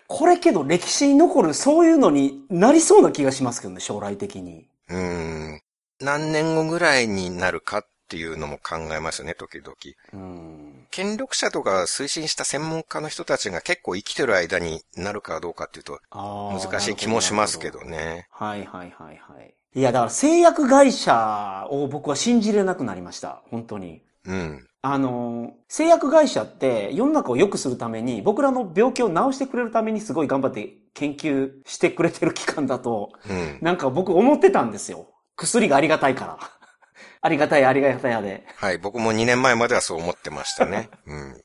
[SPEAKER 2] これけど歴史に残るそういうのになりそうな気がしますけどね、将来的に。
[SPEAKER 1] うーん。何年後ぐらいになるかっていうのも考えますよね、時々。
[SPEAKER 2] うん。
[SPEAKER 1] 権力者とか推進した専門家の人たちが結構生きてる間になるかどうかっていうと難しい気もしますけ。どね。
[SPEAKER 2] ほはいはいはいはい。いや、だから製薬会社を僕は信じれなくなりました。本当に。
[SPEAKER 1] うん。
[SPEAKER 2] あの、製薬会社って世の中を良くするために、僕らの病気を治してくれるためにすごい頑張って研究してくれてる機関だと、
[SPEAKER 1] うん。
[SPEAKER 2] なんか僕思ってたんですよ。薬がありがたいから。ありがたいありがたいやで。
[SPEAKER 1] はい。僕も2年前まではそう思ってましたね。うん。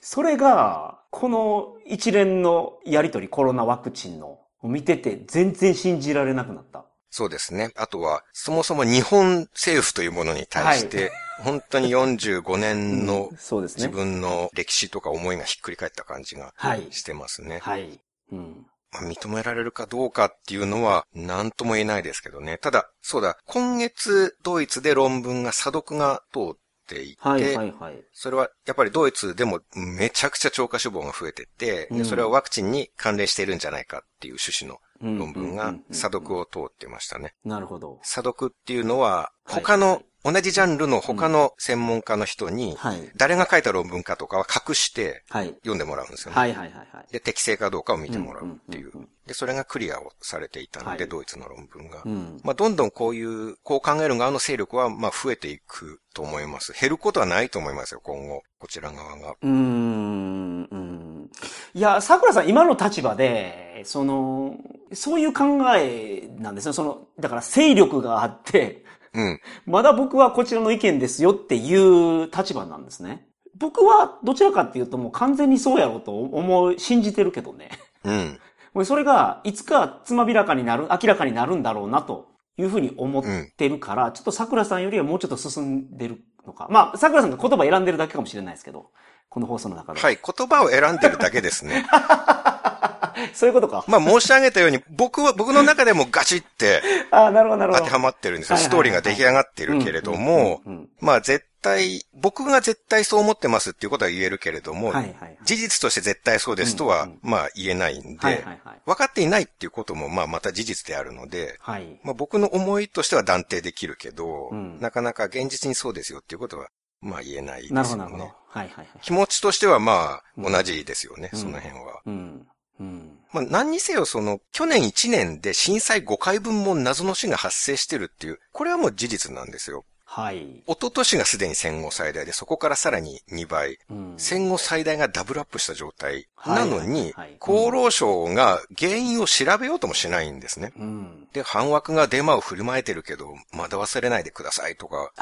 [SPEAKER 2] それが、この一連のやりとり、コロナワクチンの、を見てて全然信じられなくなった。
[SPEAKER 1] そうですね。あとは、そもそも日本政府というものに対して、本当に45年の自。分の歴史とか思いがひっくり返った感じが
[SPEAKER 2] はい。
[SPEAKER 1] してますね。
[SPEAKER 2] はい。うん。
[SPEAKER 1] まあ認められるかどうかっていうのは何とも言えないですけどね。ただ、そうだ、今月ドイツで論文が査読が通っていて、
[SPEAKER 2] はいはいはい。
[SPEAKER 1] それはやっぱりドイツでもめちゃくちゃ超過死亡が増えてて、
[SPEAKER 2] うん
[SPEAKER 1] でそれはワクチンに関連しているんじゃないかっていう趣旨の論文が査読を通ってましたね。
[SPEAKER 2] なるほど。
[SPEAKER 1] 査読っていうのは、
[SPEAKER 2] はい
[SPEAKER 1] 他の、同じジャンルの他の専門家の人に、
[SPEAKER 2] はい。
[SPEAKER 1] 誰が書いた論文かとかは隠して
[SPEAKER 2] はい。
[SPEAKER 1] 読んでもらうんですよね。
[SPEAKER 2] はいはいはいはい。
[SPEAKER 1] で、適正かどうかを見てもらうっていう。で、それがクリアをされていたので、
[SPEAKER 2] はい
[SPEAKER 1] ドイツの論文が。
[SPEAKER 2] うん。
[SPEAKER 1] まあ、どんどんこういう、こう考える側の勢力は、まあ、増えていくと思います。減ることはないと思いますよ、今後。こちら側が。
[SPEAKER 2] うーん。うん。いや、桜さん、今の立場で、その、そういう考えなんですよ。その、だから勢力があって、
[SPEAKER 1] うん。
[SPEAKER 2] まだ僕はこちらの意見ですよっていう立場なんですね。僕はどちらかっていうともう完全にそうやろうと思い、信じてるけどね。
[SPEAKER 1] うん。
[SPEAKER 2] もうそれがいつかつまびらかになる、明らかになるんだろうなというふうに思ってるから、ちょっと桜さんよりはもうちょっと進んでるのか。まあ、桜さんが言葉選んでるだけかもしれないですけど、この放送の中で。
[SPEAKER 1] はい、言葉を選んでるだけですね。
[SPEAKER 2] そういうことか。
[SPEAKER 1] まあ、申し上げたように、僕は、僕の中でもガチって
[SPEAKER 2] ああ、なるほど、なるほど。
[SPEAKER 1] 当てはまってるんですよ。ストーリーが出来上がってるけれども、まあ、絶対、僕が絶対そう思ってますっていうことは言えるけれども、
[SPEAKER 2] はいはいはい。
[SPEAKER 1] 事実として絶対そうですとは、
[SPEAKER 2] うんうん
[SPEAKER 1] まあ言えないんで、
[SPEAKER 2] はいはいはい。
[SPEAKER 1] 分かっていないっていうことも、まあまた事実であるので、
[SPEAKER 2] はい。
[SPEAKER 1] まあ僕の思いとしては断定できるけど、
[SPEAKER 2] うん
[SPEAKER 1] なかなか現実にそうですよっていうことは、まあ言えないですよね。
[SPEAKER 2] なるほどなるほど。はいはいはい。
[SPEAKER 1] 気持ちとしてはまあ
[SPEAKER 2] うん
[SPEAKER 1] 同じですよね、
[SPEAKER 2] うん
[SPEAKER 1] その辺は。
[SPEAKER 2] うん。うん。
[SPEAKER 1] まあ何にせよその、去年1年で震災5回分も謎の死が発生してるっていう、これはもう事実なんですよ。
[SPEAKER 2] はい。
[SPEAKER 1] 一昨年がすでに戦後最大で、そこからさらに2倍。
[SPEAKER 2] うん。
[SPEAKER 1] 戦後最大がダブルアップした状態。なのに厚労省が原因を調べようともしないんですね。
[SPEAKER 2] うん。
[SPEAKER 1] で、反枠がデマを振りまいてるけど、まだ忘れないでくださいとか、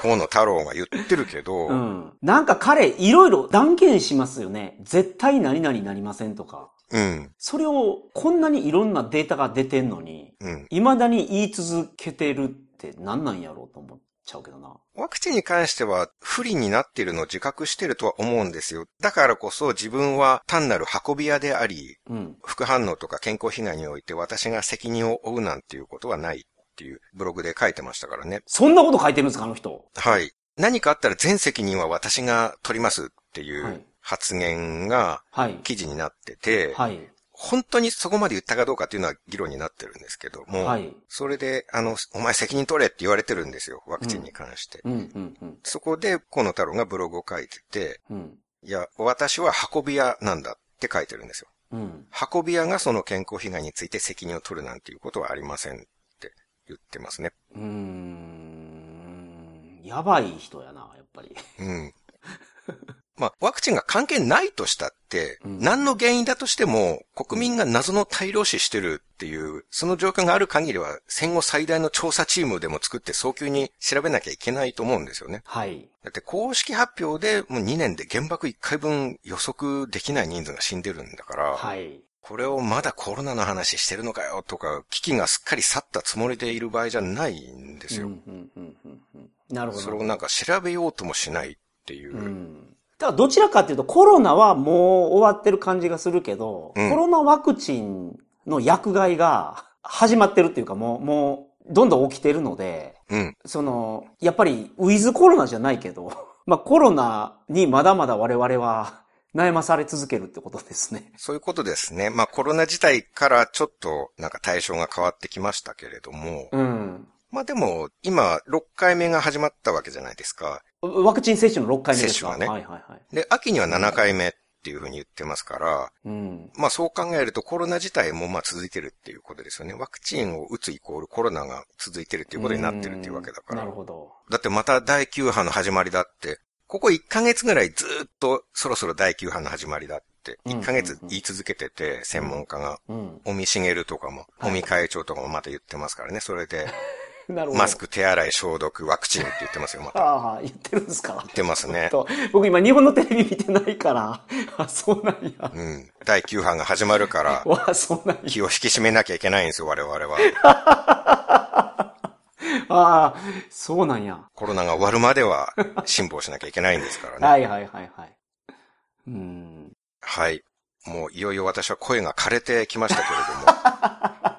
[SPEAKER 1] 河野太郎が言ってるけど、
[SPEAKER 2] うん。なんか彼、いろいろ断言しますよね。絶対何々なりませんとか。
[SPEAKER 1] うん、
[SPEAKER 2] それを、こんなにいろんなデータが出てんのに、
[SPEAKER 1] うん。
[SPEAKER 2] 未だに言い続けてるって何なんやろうと思っちゃうけどな。
[SPEAKER 1] ワクチンに関しては不利になっているのを自覚してるとは思うんですよ。だからこそ自分は単なる運び屋であり、
[SPEAKER 2] うん。
[SPEAKER 1] 副反応とか健康被害において私が責任を負うなんていうことはないっていうブログで書いてましたからね。
[SPEAKER 2] そんなこと書いてるんですか、あの人。
[SPEAKER 1] はい。何かあったら全責任は私が取りますってい
[SPEAKER 2] はいう
[SPEAKER 1] 発言が
[SPEAKER 2] はい。
[SPEAKER 1] 記事になってて、
[SPEAKER 2] はい。
[SPEAKER 1] 本当にそこまで言ったかどうかっていうのは議論になってるんですけども、
[SPEAKER 2] はい。
[SPEAKER 1] それで、あの、お前責任取れって言われてるんですよ、ワクチンに関して。
[SPEAKER 2] うん、うん、うん。
[SPEAKER 1] そこで、河野太郎がブログを書いてて、
[SPEAKER 2] うん。
[SPEAKER 1] いや、私は運び屋なんだって書いてるんですよ。
[SPEAKER 2] うん。
[SPEAKER 1] 運び屋がその健康被害について責任を取るなんていうことはありませんって言ってますね。
[SPEAKER 2] うーん。やばい人やな、やっぱり。
[SPEAKER 1] うん。まあ、ワクチンが関係ないとしたって、
[SPEAKER 2] うん
[SPEAKER 1] 何の原因だとしても、国民が謎の大量死してるっていう、その状況がある限りは、戦後最大の調査チームでも作って早急に調べなきゃいけないと思うんですよね。
[SPEAKER 2] はい。
[SPEAKER 1] だって公式発表でもう2年で原爆1回分予測できない人数が死んでるんだから、
[SPEAKER 2] はい。
[SPEAKER 1] これをまだコロナの話してるのかよとか、危機がすっかり去ったつもりでいる場合じゃないんですよ。
[SPEAKER 2] うんうんうんうんうんなるほど。
[SPEAKER 1] それをなんか調べようともしないっていう。
[SPEAKER 2] うん。だからどちらかっていうとコロナはもう終わってる感じがするけど、
[SPEAKER 1] うん
[SPEAKER 2] コロナワクチンの薬害が 始まってるっていうかもう、もうどんどん起きてるので、
[SPEAKER 1] うん。
[SPEAKER 2] その、やっぱりウィズコロナじゃないけど、まあコロナにまだまだ我々は悩まされ続けるってことですね。
[SPEAKER 1] そういうことですね。まあコロナ自体からちょっとなんか対象が変わってきましたけれども、
[SPEAKER 2] うん。
[SPEAKER 1] まあでも今6回目が始まったわけじゃないですか。
[SPEAKER 2] ワクチン接種の6回目ですか？
[SPEAKER 1] 接種がね
[SPEAKER 2] はいはいはい。
[SPEAKER 1] で、秋には7回目っていうふうに言ってますから、
[SPEAKER 2] うん。
[SPEAKER 1] まあそう考えるとコロナ自体もまあ続いてるっていうことですよね。ワクチンを打つイコールコロナが続いてるっていうことになってるっていうわけだから
[SPEAKER 2] なる。ほど。
[SPEAKER 1] だってまた第9波の始まりだって、ここ1ヶ月ぐらいずっとそろそろ第9波の始まるだって、
[SPEAKER 2] うん
[SPEAKER 1] 1ヶ月言い続けてて、専門家が。
[SPEAKER 2] うん。
[SPEAKER 1] 尾身茂とかも、
[SPEAKER 2] はい
[SPEAKER 1] 尾身会長とかもまた言ってますからね。それで、
[SPEAKER 2] なるほど。
[SPEAKER 1] マスク、手洗い、消毒、ワクチンって言ってますよ、また。
[SPEAKER 2] ああ、言ってるんですか
[SPEAKER 1] 言ってますね。
[SPEAKER 2] と僕今日本のテレビ見てないから、あ、そうなんや。
[SPEAKER 1] うん。第9波が始まるから、
[SPEAKER 2] わあ、そうなんや。
[SPEAKER 1] 気を引き締めなきゃいけないんですよ、我々は。
[SPEAKER 2] ああ、そうなんや。
[SPEAKER 1] コロナが終わるまでは、辛抱しなきゃいけないんですからね。
[SPEAKER 2] はいはいはいはい。うん。
[SPEAKER 1] はい。もういよいよ私は声が枯れてきましたけれ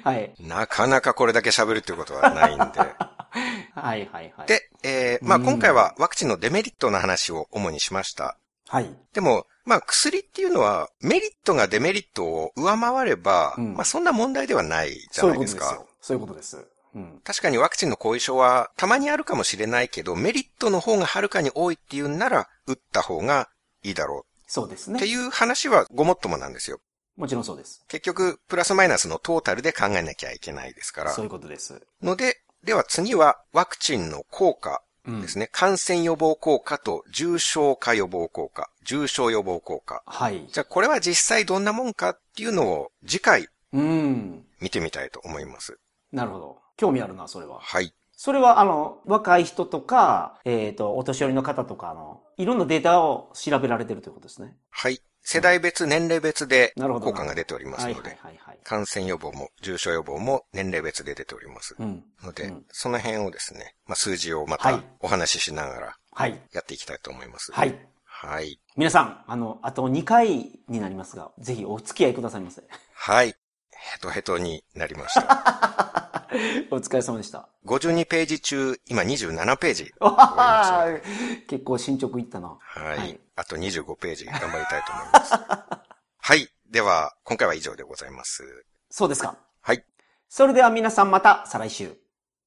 [SPEAKER 2] はい。
[SPEAKER 1] なかなかこれだけ喋るっていうことはないんで。
[SPEAKER 2] はいはいはい。、
[SPEAKER 1] で、えー、まあ
[SPEAKER 2] うん
[SPEAKER 1] 今回はワクチンのデメリットの話を主にしました。
[SPEAKER 2] はい。
[SPEAKER 1] でも、まあ薬っていうのはメリットがデメリットを上回れば、
[SPEAKER 2] うん
[SPEAKER 1] まあそんな問題ではないじゃ
[SPEAKER 2] そう
[SPEAKER 1] ないいうですか。
[SPEAKER 2] ことですよ。そういうことです。うん。
[SPEAKER 1] 確かにワクチンの後遺症はたまにあるかもしれないけど、メリットの方がはるかに多いっていうんなら、打った方がいいだろ
[SPEAKER 2] そうですね。
[SPEAKER 1] うっていう話はごもっともなんですよ。
[SPEAKER 2] もちろんそうです。
[SPEAKER 1] 結局、プラスマイナスのトータルで考えなきゃいけないですから
[SPEAKER 2] そう。いうことです。
[SPEAKER 1] ので、では次はワクチンの効果
[SPEAKER 2] うん
[SPEAKER 1] ですね。感染予防効果と重症化予防効果、重症予防効果。
[SPEAKER 2] はい。
[SPEAKER 1] じゃあこれは実際どんなもんかっていうのを次回
[SPEAKER 2] うん。
[SPEAKER 1] 見てみたいと思います。
[SPEAKER 2] なるほど。興味あるな、それは。
[SPEAKER 1] はい。
[SPEAKER 2] それは、あの、若い人とか、えっ、と、お年寄りの方とか、あの、いろんなデータを調べられてるということですね。
[SPEAKER 1] はい。世代別、年齢別で効果が出ておりますので。感染予防も重症予防も年齢別で出ております。
[SPEAKER 2] うん。
[SPEAKER 1] ので、
[SPEAKER 2] うん
[SPEAKER 1] その辺をですね、まあ、数字をまた
[SPEAKER 2] はい
[SPEAKER 1] お話ししながら
[SPEAKER 2] はい。
[SPEAKER 1] やっていきたいと思います。
[SPEAKER 2] はい。
[SPEAKER 1] はい。
[SPEAKER 2] 皆さん、あの、あと2回になりますが、ぜひお付き合いくださいませ。
[SPEAKER 1] はい。ヘトヘトになりました。
[SPEAKER 2] お疲れ様でした。
[SPEAKER 1] 52ページ中、今27ページ。
[SPEAKER 2] 結構進捗いったな。
[SPEAKER 1] はい。
[SPEAKER 2] はい
[SPEAKER 1] あと25ページ頑張りたいと思います。はい。では、今回は以上でございます。
[SPEAKER 2] そうですか。
[SPEAKER 1] はい。
[SPEAKER 2] それでは皆さんまた再来週。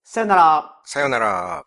[SPEAKER 2] さよなら。
[SPEAKER 1] さようなら。